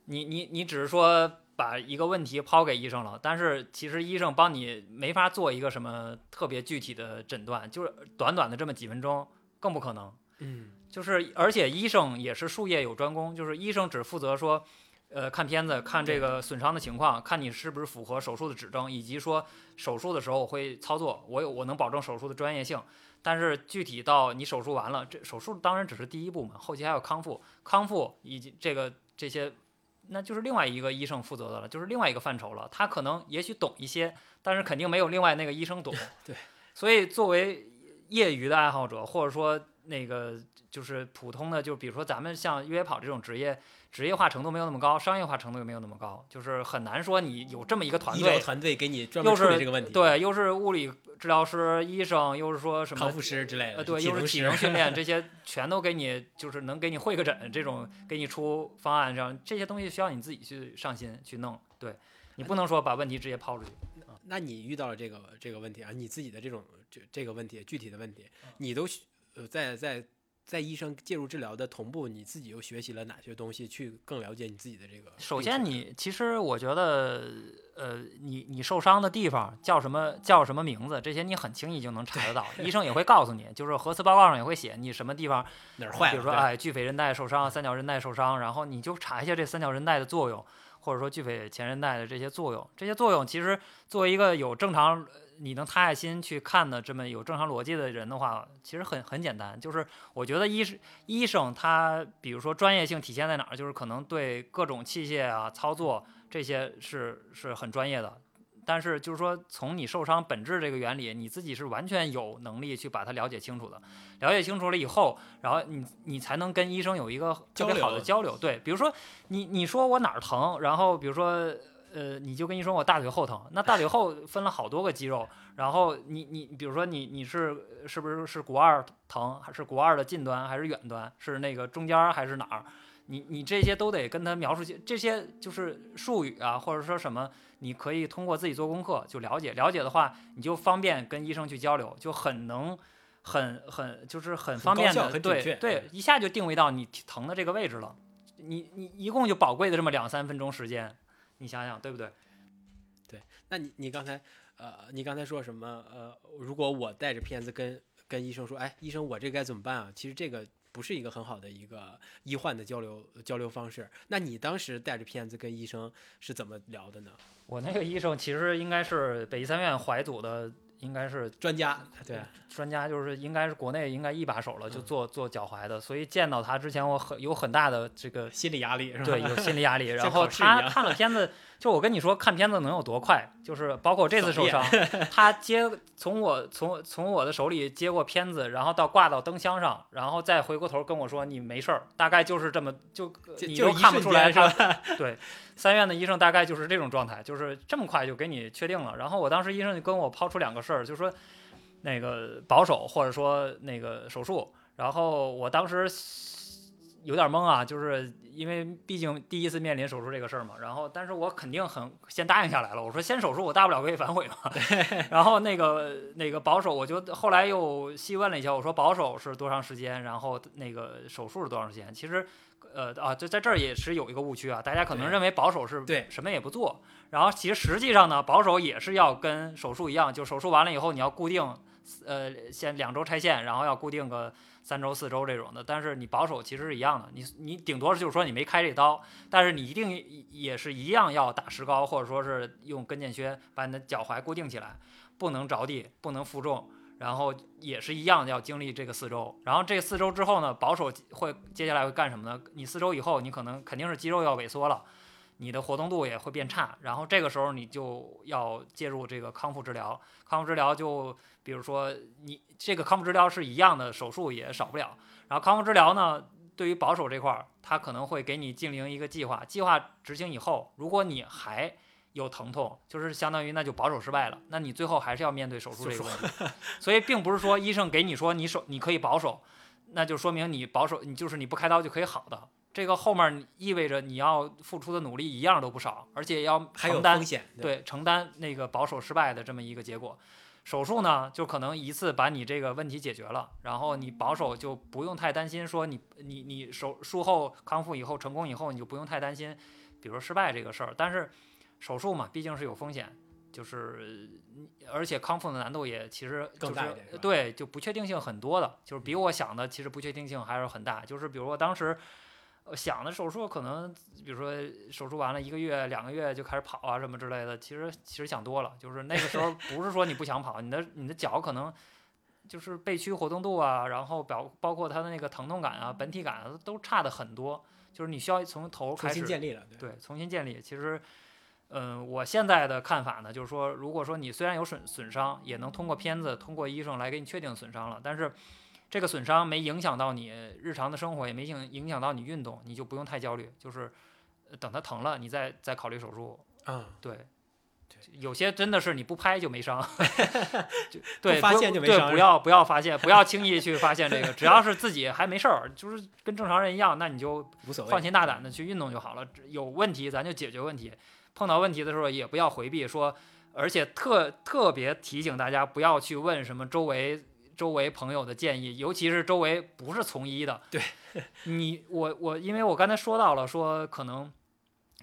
你你你只是说把一个问题抛给医生了，但是其实医生帮你没法做一个什么特别具体的诊断，就是短短的这么几分钟更不可能。嗯，就是而且医生也是术业有专攻，就是医生只负责说，呃，看片子，看这个损伤的情况，看你是不是符合手术的指征，以及说手术的时候我会操作，我有我能保证手术的专业性。但是具体到你手术完了，这手术当然只是第一步嘛，后期还有康复，康复以及这个这些，那就是另外一个医生负责的了，就是另外一个范畴了。他可能也许懂一些，但是肯定没有另外那个医生懂。*laughs* 对，所以作为业余的爱好者，或者说那个就是普通的，就比如说咱们像越野跑这种职业，职业化程度没有那么高，商业化程度也没有那么高，就是很难说你有这么一个团医疗队，团队给你专门又是处理这个问题，，对，又是物理治疗师、医生，又是说什么康复师之类的，呃，对，又是体能训练，*laughs* 这些全都给你，就是能给你会个诊，这种给你出方案这样，这些东西需要你自己去上心去弄。对你不能说把问题直接抛出去。那你遇到了这个这个问题啊，你自己的这种这这个问题具体的问题，嗯你都学呃在在在医生介入治疗的同步，你自己又学习了哪些东西，去更了解你自己的这个？首先你，其实我觉得，呃，你你受伤的地方叫什么叫什么名字，这些你很轻易就能查得到，医生也会告诉你，就是核磁报告上也会写你什么地方哪儿坏了？比如说，哎，巨腓韧带受伤，三角韧带受伤，然后你就查一下这三角韧带的作用，或者说巨腓前韧带的这些作用。这些作用其实作为一个有正常，你能踏下心去看的这么有正常逻辑的人的话，其实很很简单。就是我觉得医生医生他，比如说专业性体现在哪儿，就是可能对各种器械啊、操作这些是是很专业的。但是就是说，从你受伤本质这个原理，你自己是完全有能力去把它了解清楚的。了解清楚了以后，然后你你才能跟医生有一个特别好的交流。对，比如说你你说我哪儿疼，然后比如说呃，你就跟医生我大腿后疼，那大腿后分了好多个肌肉，然后你你比如说你你是是不是是股二疼，还是股二的近端还是远端，是那个中间儿还是哪儿？你你这些都得跟他描述清，这些就是术语啊，或者说什么，你可以通过自己做功课就了解。了解的话，你就方便跟医生去交流，就很能。很很就是很方便的，对对，一下就定位到你疼的这个位置了。你你一共就宝贵的这么两三分钟时间，你想想对不对？对那你你刚才呃，你刚才说什么？呃，如果我带着片子跟跟医生说，哎，医生，我这该怎么办啊？其实这个不是一个很好的一个医患的交流交流方式。那你当时带着片子跟医生是怎么聊的呢？我那个医生其实应该是北医三院怀组的，应该是专家对，专家，就是应该是国内应该一把手了，就嗯做做脚踝的。所以见到他之前，我很有很大的这个心理压力是吧？对，有心理压力。*laughs* 然后他看了片子，就我跟你说，看片子能有多快？就是包括我这次受伤，他接从我从从我的手里接过片子，然后到挂到灯箱上，然后再回过头跟我说你没事儿，大概就是这么就你都看不出来是吧？*laughs* 对，三院的医生大概就是这种状态，就是这么快就给你确定了。然后我当时医生就跟我抛出两个事儿，就说那个保守或者说那个手术。然后我当时有点懵啊，就是因为毕竟第一次面临手术这个事儿嘛。然后，但是我肯定很先答应下来了。我说先手术，我大不了可以反悔嘛。然后那个那个保守，我就后来又细问了一下，我说保守是多长时间？然后那个手术是多长时间？其实。呃啊，就在这儿也是有一个误区啊，大家可能认为保守是对什么也不做，然后其实实际上呢，保守也是要跟手术一样，就手术完了以后你要固定，呃，先两周拆线，然后要固定个三周四周这种的。但是你保守其实是一样的，你你顶多就是说你没开这刀，但是你一定也是一样要打石膏，或者说是用跟腱靴把你的脚踝固定起来，不能着地，不能负重。然后也是一样要经历这个四周，然后这四周之后呢，保守会接下来会干什么呢？你四周以后，你可能肯定是肌肉要萎缩了，你的活动度也会变差，然后这个时候你就要介入这个康复治疗。康复治疗就比如说你这个康复治疗是一样的，手术也少不了。然后康复治疗呢，对于保守这块儿，它可能会给你进行一个计划，计划执行以后，如果你还有疼痛，就是相当于那就保守失败了，那你最后还是要面对手术这个问题。所以并不是说医生给你说你手你可以保守，那就说明你保守你就是你不开刀就可以好的。这个后面意味着你要付出的努力一样都不少，而且要承担风险，对承担那个保守失败的这么一个结果。手术呢，就可能一次把你这个问题解决了，然后你保守就不用太担心说你你你手术后康复以后成功以后，你就不用太担心，比如说失败这个事儿。但是手术嘛，毕竟是有风险，就是而且康复的难度也其实就是更大对，就不确定性很多的，就是比我想的其实不确定性还是很大。就是比如我当时呃想的手术可能，比如说手术完了一个月、两个月就开始跑啊什么之类的，其实其实想多了，就是那个时候不是说你不想跑，你的你的脚可能。就是背屈活动度啊，然后表包括它的那个疼痛感啊、本体感啊，都差的很多。就是你需要从头重开始新建立了，对，对，重新建立。其实，嗯、我现在的看法呢，就是说，如果说你虽然有损损伤，也能通过片子、通过医生来给你确定损伤了，但是这个损伤没影响到你日常的生活，也没影影响到你运动，你就不用太焦虑。就是呃等它疼了，你再再考虑手术。嗯，对。有些真的是你不拍就没伤，*laughs* 就对，发，现就没伤不要不要发现，不要轻易去发现这个，只要是自己还没事儿，就是跟正常人一样，那你就无所谓，放心大胆的去运动就好了。有问题咱就解决问题，碰到问题的时候也不要回避说，而且特特别提醒大家不要去问什么周围周围朋友的建议，尤其是周围不是从医的。对，*laughs* 你我我，因为我刚才说到了，说可能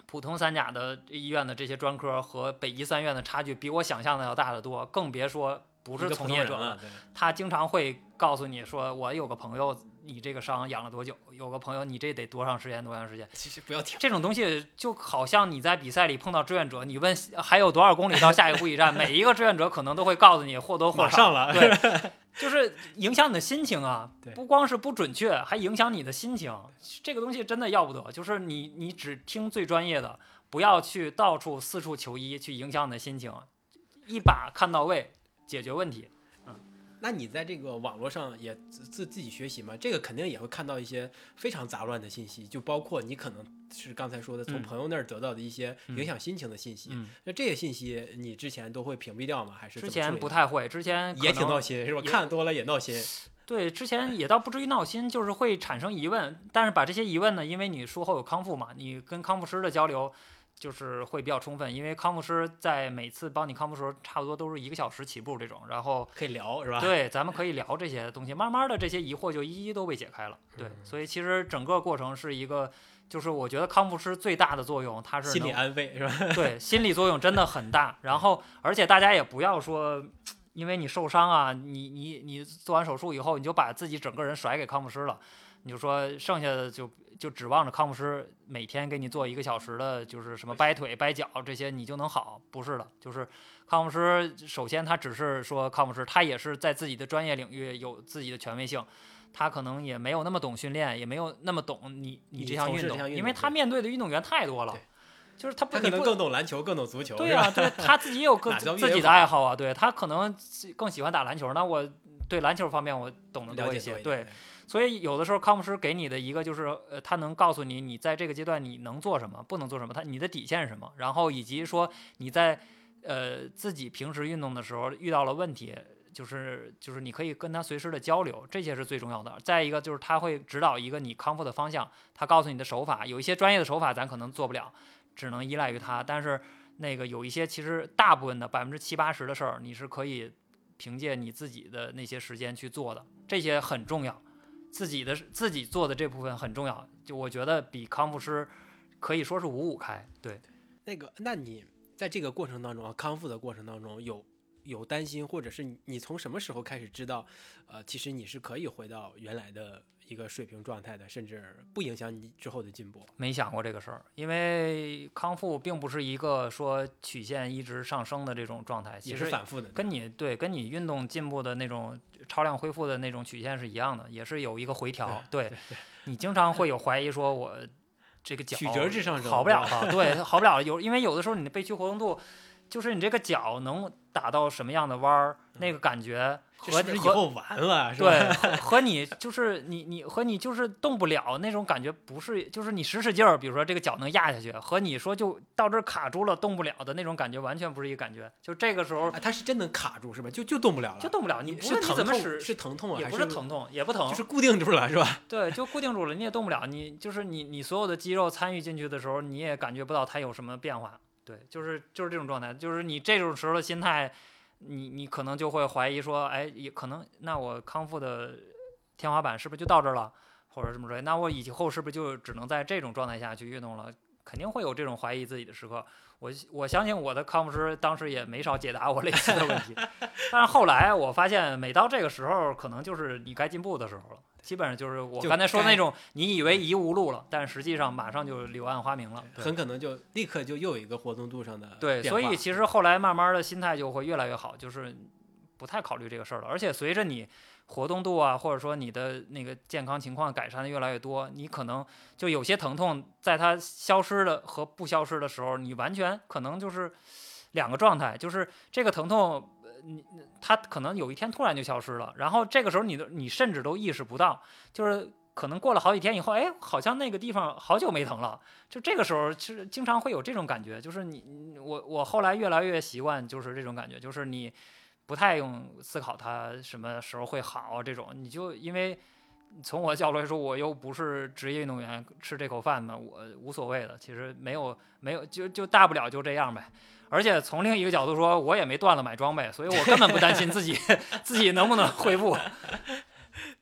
普通三甲的医院的这些专科和北医三院的差距比我想象的要大得多，更别说不是从业者了。他经常会告诉你说，我有个朋友，你这个伤养了多久？有个朋友，你这得多长时间？多长时间？其实不要听，这种东西就好像你在比赛里碰到志愿者，你问还有多少公里到下一个补给站，*laughs* 每一个志愿者可能都会告诉你或多或少。马上了，对，就是影响你的心情啊 *laughs* 对，不光是不准确，还影响你的心情。这个东西真的要不得，就是你你只听最专业的，不要去到处四处求医，去影响你的心情，一把看到位，解决问题。那你在这个网络上也自自自己学习嘛？这个肯定也会看到一些非常杂乱的信息，就包括你可能是刚才说的从嗯朋友那儿得到的一些影响心情的信息。嗯，那这些信息你之前都会屏蔽掉吗？还是之前不太会，之前也挺闹心，是吧？看多了也闹心。*laughs* 对，之前也倒不至于闹心，就是会产生疑问，但是把这些疑问呢，因为你术后有康复嘛，你跟康复师的交流就是会比较充分，因为康复师在每次帮你康复的时候，差不多都是一个小时起步这种，然后可以聊是吧？对，咱们可以聊这些东西，慢慢的这些疑惑就一一都被解开了。对，所以其实整个过程是一个，就是我觉得康复师最大的作用，他是心理能安慰是吧？*laughs* 对，心理作用真的很大。然后，而且大家也不要说，因为你受伤啊，你你你做完手术以后，你就把自己整个人甩给康复师了，你就说剩下的就就指望着康复师每天给你做一个小时的，就是什么掰腿、掰脚这些，你就能好？不是的，就是康复师首先他只是说康复师，他也是在自己的专业领域有自己的权威性。他可能也没有那么懂训练，也没有那么懂你你你这项运动，因为他面对的运动员太多了对，就是他不他可能你不更懂篮球，更懂足球。对呀、是吧？对他自己也有各哪叫自己的爱好啊，对他可能更喜欢打篮球，那我对篮球方面我懂得多一些，对，，所以有的时候康复师给你的一个就是，呃，他能告诉你你在这个阶段你能做什么，不能做什么，他你的底线是什么，然后以及说你在呃自己平时运动的时候遇到了问题。就是就是你可以跟他随时的交流，这些是最重要的。再一个就是他会指导一个你康复的方向，他告诉你的手法，有一些专业的手法咱可能做不了，只能依赖于他。但是那个有一些其实大部分的百分之七八十的事儿，你是可以凭借你自己的那些时间去做的，这些很重要。自己的自己做的这部分很重要，就我觉得比康复师可以说是五五开。对，那个，那你在这个过程当中啊，康复的过程当中有有担心，或者是你你从什么时候开始知道，呃，其实你是可以回到原来的一个水平状态的，甚至不影响你之后的进步。没想过这个事儿，因为康复并不是一个说曲线一直上升的这种状态，其也实是反复的，跟你对跟你运动进步的那种超量恢复的那种曲线是一样的，也是有一个回调。对你经常会有怀疑，说我这个脚曲折之上升好不了了，对，好不了了。有因为有的时候你的背屈活动度，就是你这个脚能打到什么样的弯儿，那个感觉和这以和后完了？是吧？对，和 *laughs* 和你就是你你和你就是动不了那种感觉，不是就是你使使劲儿，比如说这个脚能压下去，和你说就到这儿卡住了动不了的那种感觉，完全不是一个感觉。就这个时候啊，它是真能卡住是吧？就就动不了了，就动不了，你无是论你疼痛怎么使，是疼痛啊，也不是疼痛，也不疼就，是固定住了是吧？*laughs* 对，就固定住了，你也动不了。你就是你你所有的肌肉参与进去的时候，你也感觉不到它有什么变化。对，就是就是这种状态，就是你这种时候的心态，你你可能就会怀疑说，哎，也可能那我康复的天花板是不是就到这儿了，或者什么之类？那我以后是不是就只能在这种状态下去运动了？肯定会有这种怀疑自己的时刻。我我相信我的康复师当时也没少解答我类似的问题，*laughs* 但是后来我发现，每到这个时候，可能就是你该进步的时候了。基本上就是我刚才说的那种，你以为已无路了，但实际上马上就柳暗花明了。很可能就立刻就又有一个活动度上的对，所以其实后来慢慢的心态就会越来越好，就是不太考虑这个事儿了。而且随着你活动度啊，或者说你的那个健康情况改善的越来越多，你可能就有些疼痛在它消失的和不消失的时候，你完全可能就是两个状态，就是这个疼痛。呃你它可能有一天突然就消失了，然后这个时候你的你甚至都意识不到，就是可能过了好几天以后，哎，好像那个地方好久没疼了，就这个时候，其实经常会有这种感觉，就是你我我后来越来越习惯，就是这种感觉，就是你不太用思考它什么时候会好这种，你就因为从我的角度来说，我又不是职业运动员，吃这口饭嘛，我无所谓的，其实没有没有就就大不了就这样呗。而且从另一个角度说，我也没断了买装备，所以我根本不担心自己 *laughs* 自己能不能恢复。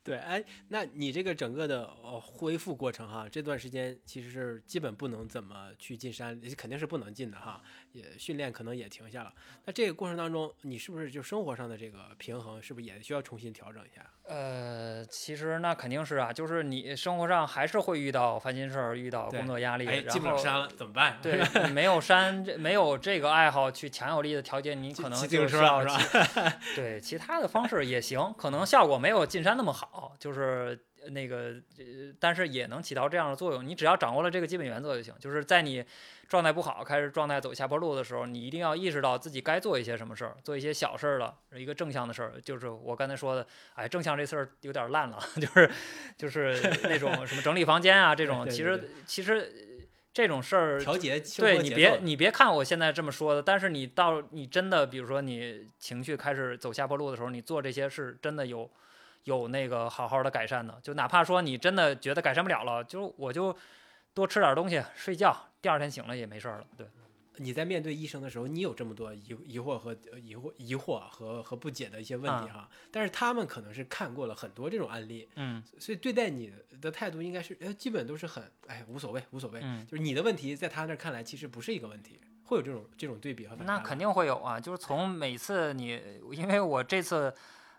对，哎，那你这个整个的呃恢复过程哈，这段时间其实是基本不能怎么去进山，肯定是不能进的哈，也训练可能也停下了。那这个过程当中，你是不是就生活上的这个平衡，是不是也需要重新调整一下？呃，其实那肯定是啊，就是你生活上还是会遇到烦心事儿，遇到工作压力，哎，进不了山了怎么办？对你没有山，这没有这个爱好去强有力的调节，你可能就需车了要对其他的方式也行，可能效果没有进山那么好，就是那个呃，但是也能起到这样的作用。你只要掌握了这个基本原则就行，就是在你状态不好，开始状态走下坡路的时候，你一定要意识到自己该做一些什么事儿，做一些小事儿了，一个正向的事儿。就是我刚才说的，哎，正向这事儿有点烂了，*laughs* 就是就是那种什么整理房间啊这种，其实其实这种事儿调节对你别你别看我现在这么说的，但是你到你真的，比如说你情绪开始走下坡路的时候，你做这些事真的有有那个好好的改善的。就哪怕说你真的觉得改善不了了，就我就多吃点东西，睡觉，第二天醒了也没事儿了。对，你在面对医生的时候，你有这么多疑疑惑和呃疑惑疑惑和和不解的一些问题哈，但是他们可能是看过了很多这种案例，嗯所以对待你的态度应该是呃基本都是很哎无所谓无所谓，嗯，就是你的问题在他那儿看来其实不是一个问题，会有这种这种对比和。那肯定会有啊，就是从每次你，因为我这次。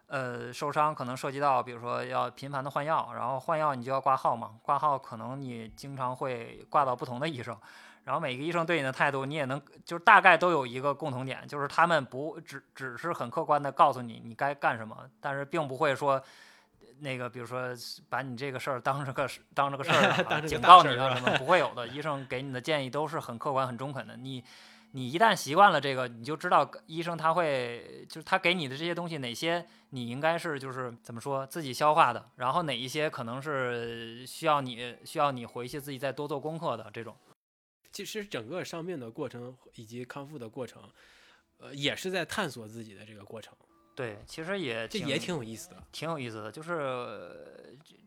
呃，受伤可能涉及到，比如说要频繁的换药，然后换药你就要挂号嘛，挂号可能你经常会挂到不同的医生，然后每个医生对你的态度，你也能就是大概都有一个共同点，就是他们不只只是很客观的告诉你你该干什么，但是并不会说那个比如说把你这个事儿当成个事当这个事儿 *laughs* 警告你啊什么，不会有的。医生给你的建议都是很客观、很中肯的。你你一旦习惯了这个，你就知道医生他会就是他给你的这些东西哪些你应该是就是怎么说自己消化的，然后哪一些可能是需要你需要你回去自己再多做功课的这种。其实整个伤病的过程以及康复的过程，呃，也是在探索自己的这个过程，对，其实也这也挺有意思的。挺有意思的，就是呃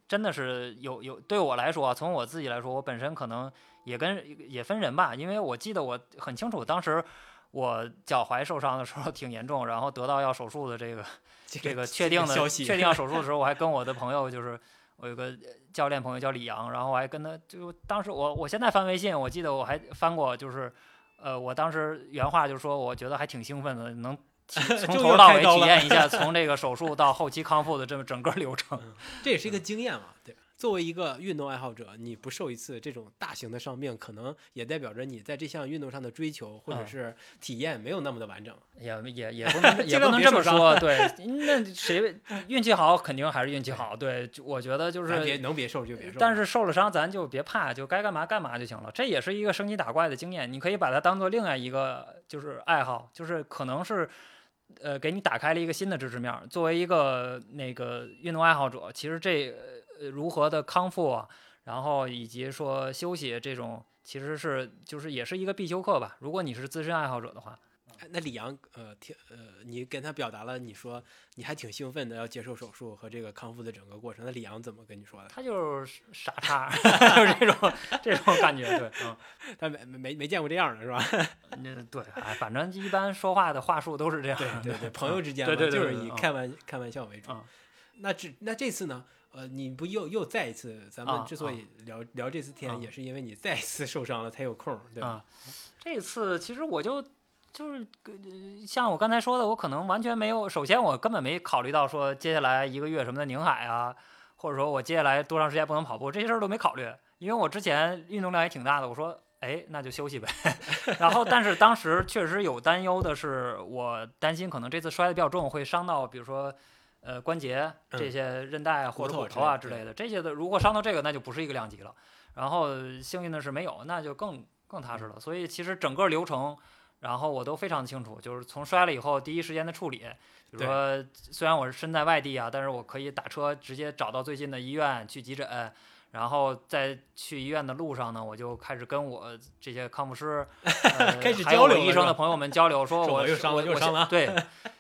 真的是有有对我来说啊，从我自己来说，我本身可能也跟也分人吧，因为我记得我很清楚，当时我脚踝受伤的时候 *laughs* 挺严重，然后得到要手术的这个 *laughs* 这个确定的消息，确定要手术的时候，我还跟我的朋友就是。我有个教练朋友叫李阳，然后我还跟他就当时我我现在翻微信，我记得我还翻过，就是呃，我当时原话就是说，我觉得还挺兴奋的，能体 *laughs* 从头到尾体验一下从这个手术到后期康复的这么整个流程。这也是一个经验嘛，对。作为一个运动爱好者，你不受一次这种大型的伤病，可能也代表着你在这项运动上的追求或者嗯是体验没有那么的完整。也也也不 *laughs* 能也不能这么说，*laughs* 对，那谁运气好肯定还是运气好，对，我觉得就是。别能别受就别受。但是受了伤，咱就别怕，就该干嘛干嘛就行了。这也是一个升级打怪的经验，你可以把它当做另外一个就是爱好，就是可能是，呃，给你打开了一个新的知识面儿。作为一个那个运动爱好者，其实这呃如何的康复啊，然后以及说休息这种，其实是就是也是一个必修课吧。如果你是资深爱好者的话。哎那李阳，呃，听，呃，你跟他表达了你说你还挺兴奋的要接受手术和这个康复的整个过程，那李阳怎么跟你说的？他就是傻叉，*laughs* 就是这种这种感觉，对，嗯，*laughs* 他没没没见过这样的是吧？那 *laughs* 对，哎，反正一般说话的话术都是这样，对对对，朋友之间嘛，对对对就是以开玩开玩笑为主嗯。那这那这次呢？呃，你不又又再一次，咱们啊之所以聊、聊这次天，啊也是因为你再一次受伤了才有空，对吧？啊，这次其实我就就是呃像我刚才说的，我可能完全没有，首先我根本没考虑到说接下来一个月什么的宁海啊，或者说我接下来多长时间不能跑步这些事儿都没考虑，因为我之前运动量也挺大的，我说。哎，那就休息呗。*laughs* 然后，但是当时确实有担忧的是，我担心可能这次摔的比较重，会伤到比如说，呃，关节这嗯些韧带啊或者骨头啊之类的。这些的如果伤到这个，那就不是一个量级了。然后幸运的是没有，那就更更踏实了。所以其实整个流程，然后我都非常清楚，就是从摔了以后第一时间的处理，比如说虽然我是身在外地啊，但是我可以打车直接找到最近的医院去急诊。然后在去医院的路上呢，我就开始跟我这些康复师，*laughs* 呃、开始交流了是吧生的朋友们交流，说 *laughs* 说我我又伤了又伤了对，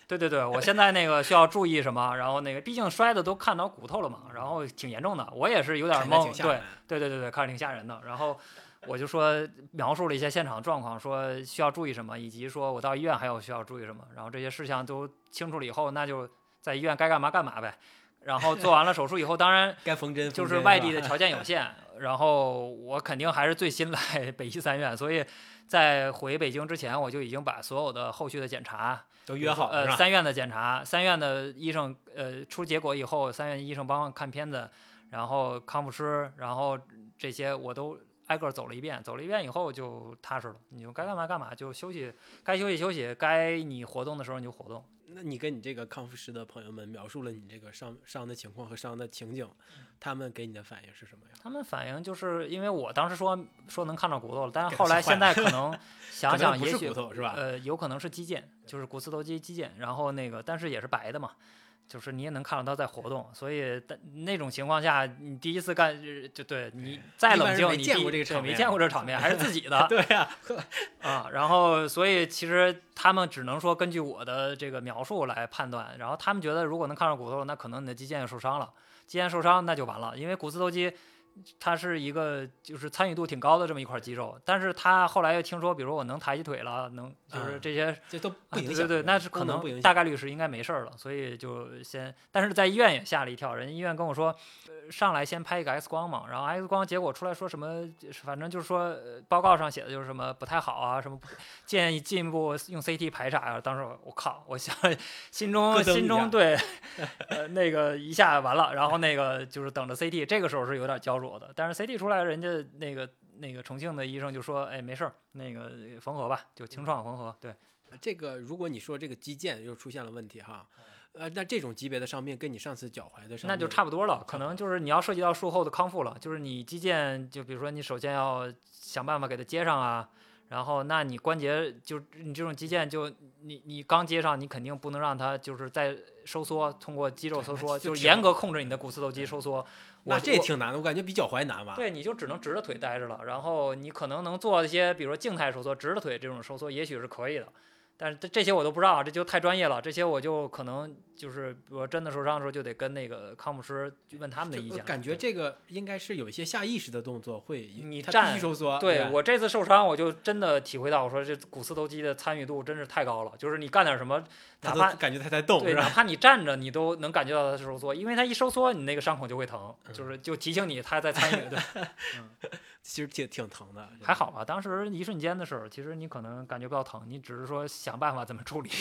对对对，我现在那个需要注意什么？然后那个毕竟摔的都看到骨头了嘛，然后挺严重的，我也是有点懵对对对对对，看着挺吓人的。然后我就说描述了一些现场状况，说需要注意什么，以及说我到医院还有需要注意什么。然后这些事项都清楚了以后，那就在医院该干嘛干嘛呗。然后做完了手术以后，当然该缝针就是外地 *laughs* 的条件有限，然后我肯定还是最新来北医三院，所以在回北京之前，我就已经把所有的后续的检查都约好了？呃三院的检查，三院的医生呃出结果以后，三院医生帮我看片子，然后康复师，然后这些我都挨个走了一遍，走了一遍以后就踏实了，你就该干嘛干嘛，就休息，该休息休息，该你活动的时候你就活动。那你跟你这个康复师的朋友们描述了你这个伤伤的情况和伤的情景，他们给你的反应是什么呀？他们反应就是因为我当时说说能看到骨头了，但是后来现在 *laughs* 可能想想也许骨头是吧？呃有可能是肌腱，就是骨刺头肌肌腱，然后那个但是也是白的嘛，就是你也能看到它在活动，所以但那种情况下，你第一次干呃就对你再冷静，你见过这个场面没见过这场面，还是自己的 *laughs* 对呀、啊，然后所以其实他们只能说根据我的这个描述来判断，然后他们觉得如果能看到骨头，那可能你的肌腱受伤了，肌腱受伤那就完了，因为股四头肌它是一个就是参与度挺高的这么一块肌肉，但是他后来又听说，比如我能抬起腿了，能就是啊这些这都啊不影响。对对对，那是可能不影响大概率是应该没事儿了，所以就先，但是在医院也吓了一跳，人医院跟我说，呃，上来先拍一个 X 光嘛，然后 X 光结果出来说什么，反正就是说、呃报告上写的就是什么不太好啊，什么不建议进一步用 CT 排查啊，当时我我靠，我想心中心中对，*laughs* 呃那个一下完了，然后那个就是等着 CT，这个时候是有点焦灼的，但是 CT 出来，人家那个那个重庆的医生就说，哎没事儿，那个缝合吧，就清创缝合，对。这个如果你说这个肌腱又出现了问题哈，呃，那这种级别的伤病跟你上次脚踝的伤那就差不多了，可能就是你要涉及到术后的康复了，就是你肌腱，就比如说你首先要想办法给它接上啊，然后那你关节就你这种肌腱就你你刚接上，你肯定不能让它就是再收缩，通过肌肉收缩，就就是严格控制你的股四头肌收缩。那这挺难的，我感觉比脚踝难吧？对，你就只能直着腿待着了，然后你可能能做一些，比如说静态收缩、直着腿这种收缩，也许是可以的。但是这这些我都不知道啊，这就太专业了。这些我就可能就是，比如真的受伤的时候，就得跟那个康复师问他们的意见感觉这个应该是有一些下意识的动作会，你站对我这次受伤，我就真的体会到，我说这股四头肌的参与度真是太高了。就是你干点什么，哪怕感觉它在动对，哪怕你站着，你都能感觉到它收缩，因为它一收缩，你那个伤口就会疼，嗯就是就提醒你它在参与。对，*laughs* 其实挺挺疼的，还好吧，当时一瞬间的事儿，其实你可能感觉不到疼，你只是说想办法怎么处理。*laughs*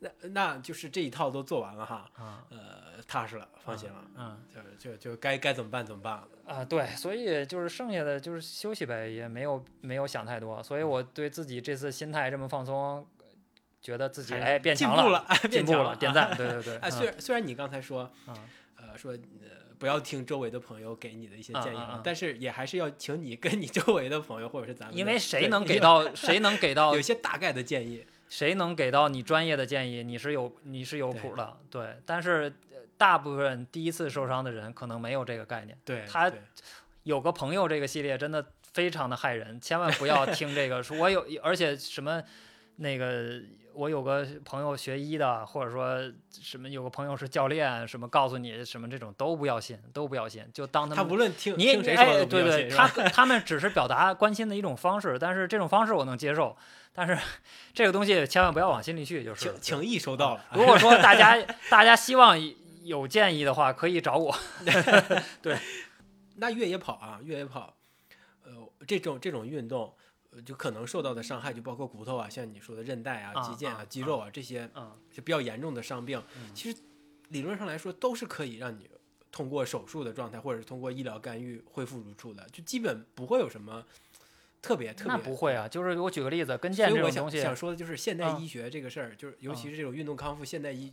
那那就是这一套都做完了哈，啊，呃，踏实了，放心了，嗯就就就该该怎么办怎么办了。啊，对，所以就是剩下的就是休息呗，也没有没有想太多，所以我对自己这次心态这么放松，觉得自己哎变强 *laughs* 进步了，哎进步了，点赞，对对对，*laughs* 哎，虽然虽然你刚才说，嗯呃，说呃不要听周围的朋友给你的一些建议嗯嗯嗯但是也还是要请你跟你周围的朋友或者是咱们，因为谁能给到 *laughs* 谁能给到有些大概的建议，谁能给到你专业的建议，你是有你是有谱的，对。但是呃大部分第一次受伤的人可能没有这个概念。对，他有个朋友这个系列真的非常的害人，千万不要听这个。说我有，而且什么那个，我有个朋友学医的，或者说什么有个朋友是教练，什么告诉你什么这种都不要信，都不要信，就当他们。他无论听你听谁说哎，的都不对对，他吧他们只是表达关心的一种方式，但是这种方式我能接受，但是 *laughs* 这个东西千万不要往心里去，就是情情意收到了，如果说大家 *laughs* 大家希望有建议的话可以找我。*laughs* 对那越野跑啊，越野跑，呃，这种这种运动，呃，就可能受到的伤害就包括骨头啊，像你说的韧带啊、啊肌腱啊、啊肌肉啊这些嗯，就比较严重的伤病，嗯其实理论上来说都是可以让你通过手术的状态，或者是通过医疗干预恢复如初的，就基本不会有什么特别特别。那不会啊，就是我举个例子，跟腱这种东西，想说的就是现代嗯医学这个事儿，就是尤其是这种运动康复、现代医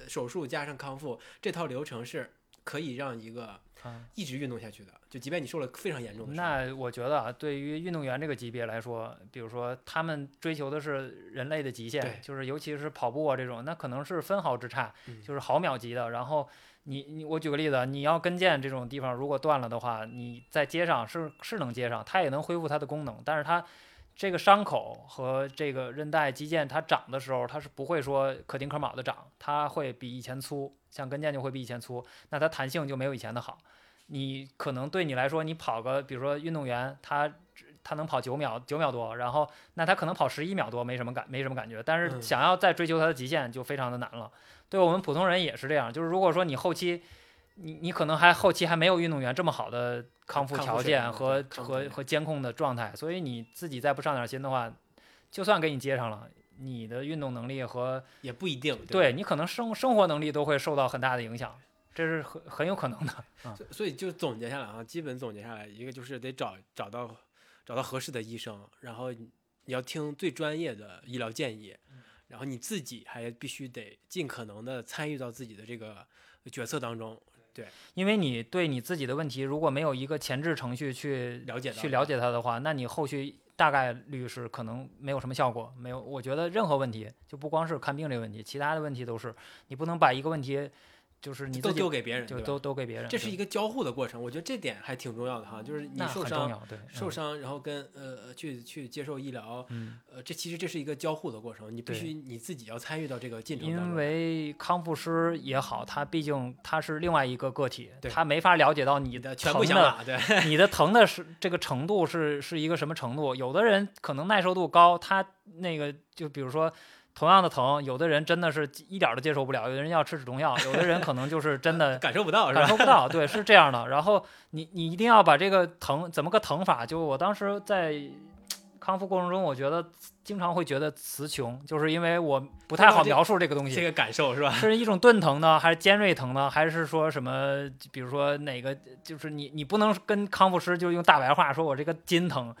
呃手术加上康复这套流程是可以让一个嗯一直运动下去的，就即便你受了非常严重的伤。那我觉得啊，对于运动员这个级别来说，比如说他们追求的是人类的极对限，就是尤其是跑步啊这种，那可能是分毫之差，嗯就是毫秒级的。然后你你我举个例子，你要跟腱这种地方如果断了的话，你在接上是是能接上，它也能恢复它的功能，但是它。这个伤口和这个韧带、肌腱，它长的时候，它是不会说可丁可卯的长，它会比以前粗，像跟腱就会比以前粗，那它弹性就没有以前的好。你可能对你来说，你跑个，比如说运动员，他只他能跑九秒九秒多，然后那他可能跑十一秒多没什么感没什么感觉，但是嗯想要再追求他的极限就非常的难了。对我们普通人也是这样，就是如果说你后期，你你可能还后期还没有运动员这么好的康复条件和和和监控的状态，所以你自己再不上点心的话，就算给你接上了，你的运动能力和也不一定。对吧你可能生生活能力都会受到很大的影响，这是很很有可能的。所所以就总结下来啊，基本总结下来，一个就是得找找到找到合适的医生，然后你你要听最专业的医疗建议，然后你自己还必须得尽可能的参与到自己的这个决策当中，因为你对你自己的问题如果没有一个前置程序去了解去了解它的话，那你后续大概率是可能没有什么效果。没有，我觉得任何问题就不光是看病这个问题，其他的问题都是你不能把一个问题就是你都丢给别人，就都都给别人。这是一个交互的过程，我觉得这点还挺重要的哈，就是你受伤对，嗯受伤，然后跟呃去去接受医疗，嗯，呃，这其实这是一个交互的过程，你必须你自己要参与到这个进程当中。因为康复师也好，他毕竟他是另外一个个体，他没法了解到你你的全部想法，对，*laughs* 你的疼的是这个程度是是一个什么程度？有的人可能耐受度高，他那个就比如说同样的疼，有的人真的是一点儿都接受不了，有的人要吃止痛药，*laughs* 有的人可能就是真的 *laughs* 感受不到？感受不到，对，是这样的。然后你你一定要把这个疼怎么个疼法？就我当时在康复过程中，我觉得经常会觉得词穷，就是因为我不太好描述这个东西。这个感受是吧？是一种钝疼呢，还是尖锐疼呢？还是说什么？比如说哪个？就是你你不能跟康复师就用大白话说我这个筋疼，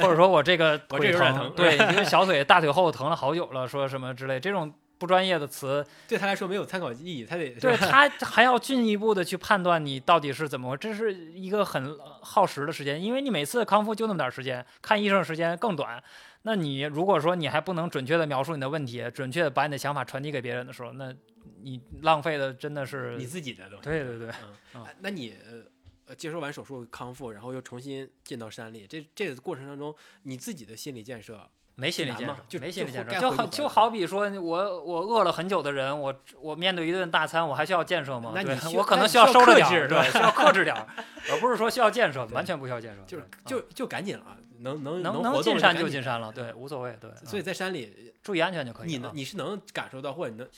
或者说我这个 *laughs* 腿疼对，*laughs* 因为小腿大腿后疼了好久了，说什么之类这种不专业的词，对他来说没有参考意义，他得对 *laughs* 他还要进一步的去判断你到底是怎么回，这是一个很耗时的时间，因为你每次康复就那么点儿时间，看医生时间更短。那你如果说你还不能准确的描述你的问题，准确的把你的想法传递给别人的时候，那你浪费的真的是你自己的东西。对对对，嗯那你呃呃接受完手术康复，然后又重新进到山里，这这个过程当中，你自己的心理建设，没心理建设，就就没心理建设，就就好就好比说我我饿了很久的人，我我面对一顿大餐，我还需要建设吗？对那你需我可能需要收着点儿，是吧对，需要克制点儿，而不是说需要建设，完全不需要建设，就是就就赶紧了，能能能能进山就进山了，对，无所谓，对，所以嗯在山里，注意安全就可以了。你能你是能感受到，或者你能。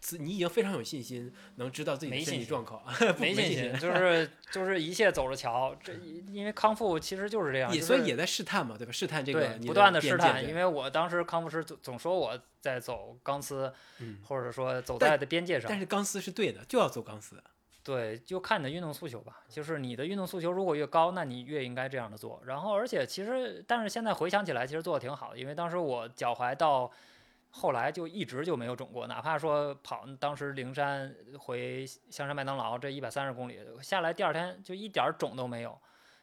自你已经非常有信心，能知道自己的身体状况，*laughs* *laughs* 不没信心，就是 *laughs* 就是一切走着瞧。这因为康复其实就是这样，所以也在试探嘛，对吧？试探这个不断的试探。因为我当时康复师总总说我在走钢丝，嗯，或者说走在的边界上但。是钢丝是对的，就要走钢丝。对，就看你的运动诉求吧。就是你的运动诉求如果越高，那你越应该这样的做。然后，而且其实，但是现在回想起来，其实做的挺好的，因为当时我脚踝到后来就一直就没有肿过，哪怕说跑当时灵山回香山麦当劳这一百三十公里下来，第二天就一点儿肿都没有。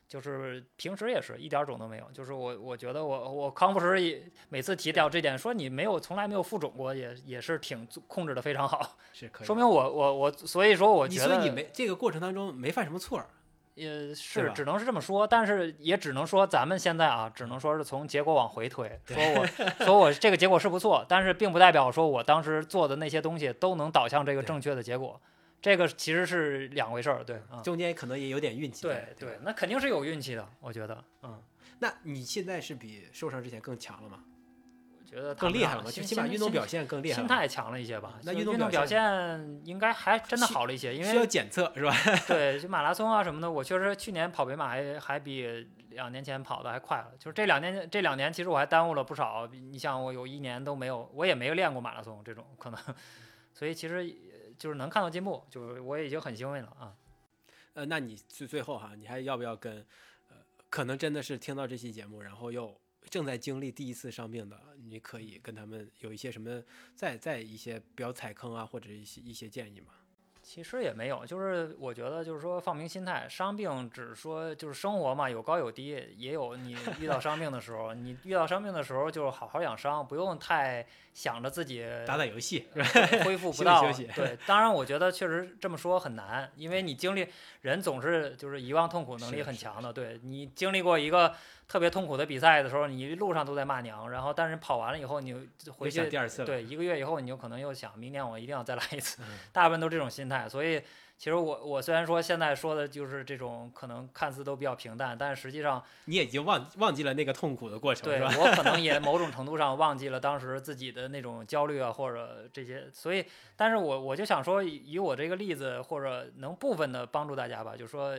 就是平时也是一点儿肿都没有，就是我我觉得我我康复师也每次提到这点，说你没有从来没有复肿过，也也是挺控制的非常好，是可以。说明我我我所以说我觉得所以你没这个过程当中没犯什么错儿，也是只能是这么说，但是也只能说咱们现在啊，只能说是从结果往回推，说我 *laughs* 说我这个结果是不错，但是并不代表说我当时做的那些东西都能导向这个正确的结果，这个其实是两回事儿，对，嗯，中间可能也有点运气。对对那肯定是有运气的，我觉得，嗯，那你现在是比受伤之前更强了吗？觉得更厉害了嘛，心就起码运动表现更厉害了。心态强了一些吧。那运动表现应该还真的好了一些，因为需要检测是吧？*laughs* 对，就马拉松啊什么的，我确实去年跑北马还还比两年前跑的还快了。就是这两年这两年，其实我还耽误了不少。你像我有一年都没有，我也没有练过马拉松这种可能，*laughs* 所以其实就是能看到进步，就是我已经很欣慰了啊。呃，那你最最后哈，你还要不要跟呃，可能真的是听到这期节目，然后又。正在经历第一次伤病的，你可以跟他们有一些什么，再再一些不要踩坑啊，或者一些一些建议吗？其实也没有，就是我觉得就是说放平心态，伤病只是说就是生活嘛，有高有低，也有你遇到伤病的时候，你遇到伤病的时候就好好养伤，不用太想着自己 *laughs* 打打游戏恢复不到。休息休息。对，当然我觉得确实这么说很难，因为你经历人总是就是遗忘痛苦能力很强的，对你经历过一个。特别痛苦的比赛的时候，你一路上都在骂娘，然后但是跑完了以后，你回去第二次对一个月以后，你就可能又想，明年我一定要再来一次，大部分都这种心态。所以其实我我虽然说现在说的就是这种可能看似都比较平淡，但是实际上你也已经忘忘记了那个痛苦的过程，对我可能 *laughs* 也某种程度上忘记了当时自己的那种焦虑啊或者这些。所以，但是我我就想说，以我这个例子或者能部分的帮助大家吧，就是说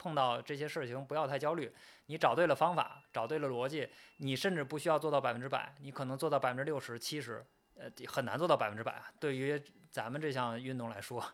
碰到这些事情不要太焦虑。你找对了方法，找对了逻辑，你甚至不需要做到百分之百，你可能做到百分之六十、七十，呃，很难做到百分之百。对于咱们这项运动来说，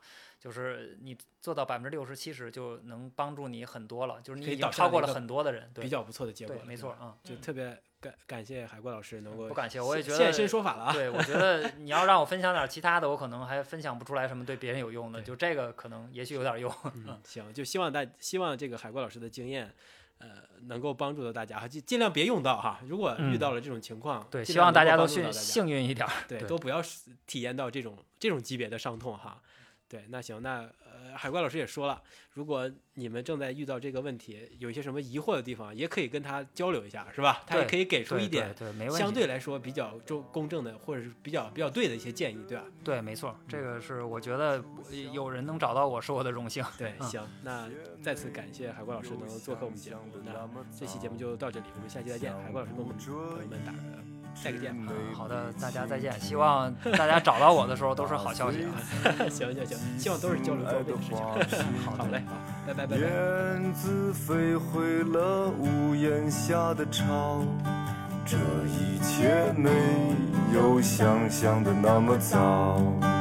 就是你做到百分之六十、七十，就能帮助你很多了。就是你已经超过了很多的人，对比较不错的结果。没错啊，就特别感感谢海国老师能够不感谢，我也觉得现身说法了啊。对，我觉得你要让我分享点其他的，我可能还分享不出来什么对别人有用的。就这个可能也许有点用。嗯，行，就希望大希望这个海国老师的经验。呃，能够帮助到大家哈，就尽量别用到哈。如果遇到了这种情况，对，希望大家都幸幸运一点，对，都不要体验到这种这种级别的伤痛哈。对，那行，那呃，海怪老师也说了，如果你们正在遇到这个问题，有一些什么疑惑的地方，也可以跟他交流一下，是吧？他也可以给出一点相对来说比较周公正的，或者是比较比较对的一些建议，对吧？对，没错，这个是我觉得有人能找到我是我的荣幸。对，行，那再次感谢海怪老师能做客我们节目，那这期节目就到这里，我们下期再见。海怪老师跟我们朋友们打个。再见，好的，大家再见。希望大家找到我的时候都是好消息啊！*laughs* 行行行，希望都是交流交流的事情。好嘞，好，拜拜拜拜。燕子飞回了屋檐下的巢，这一切没有想象的那么糟。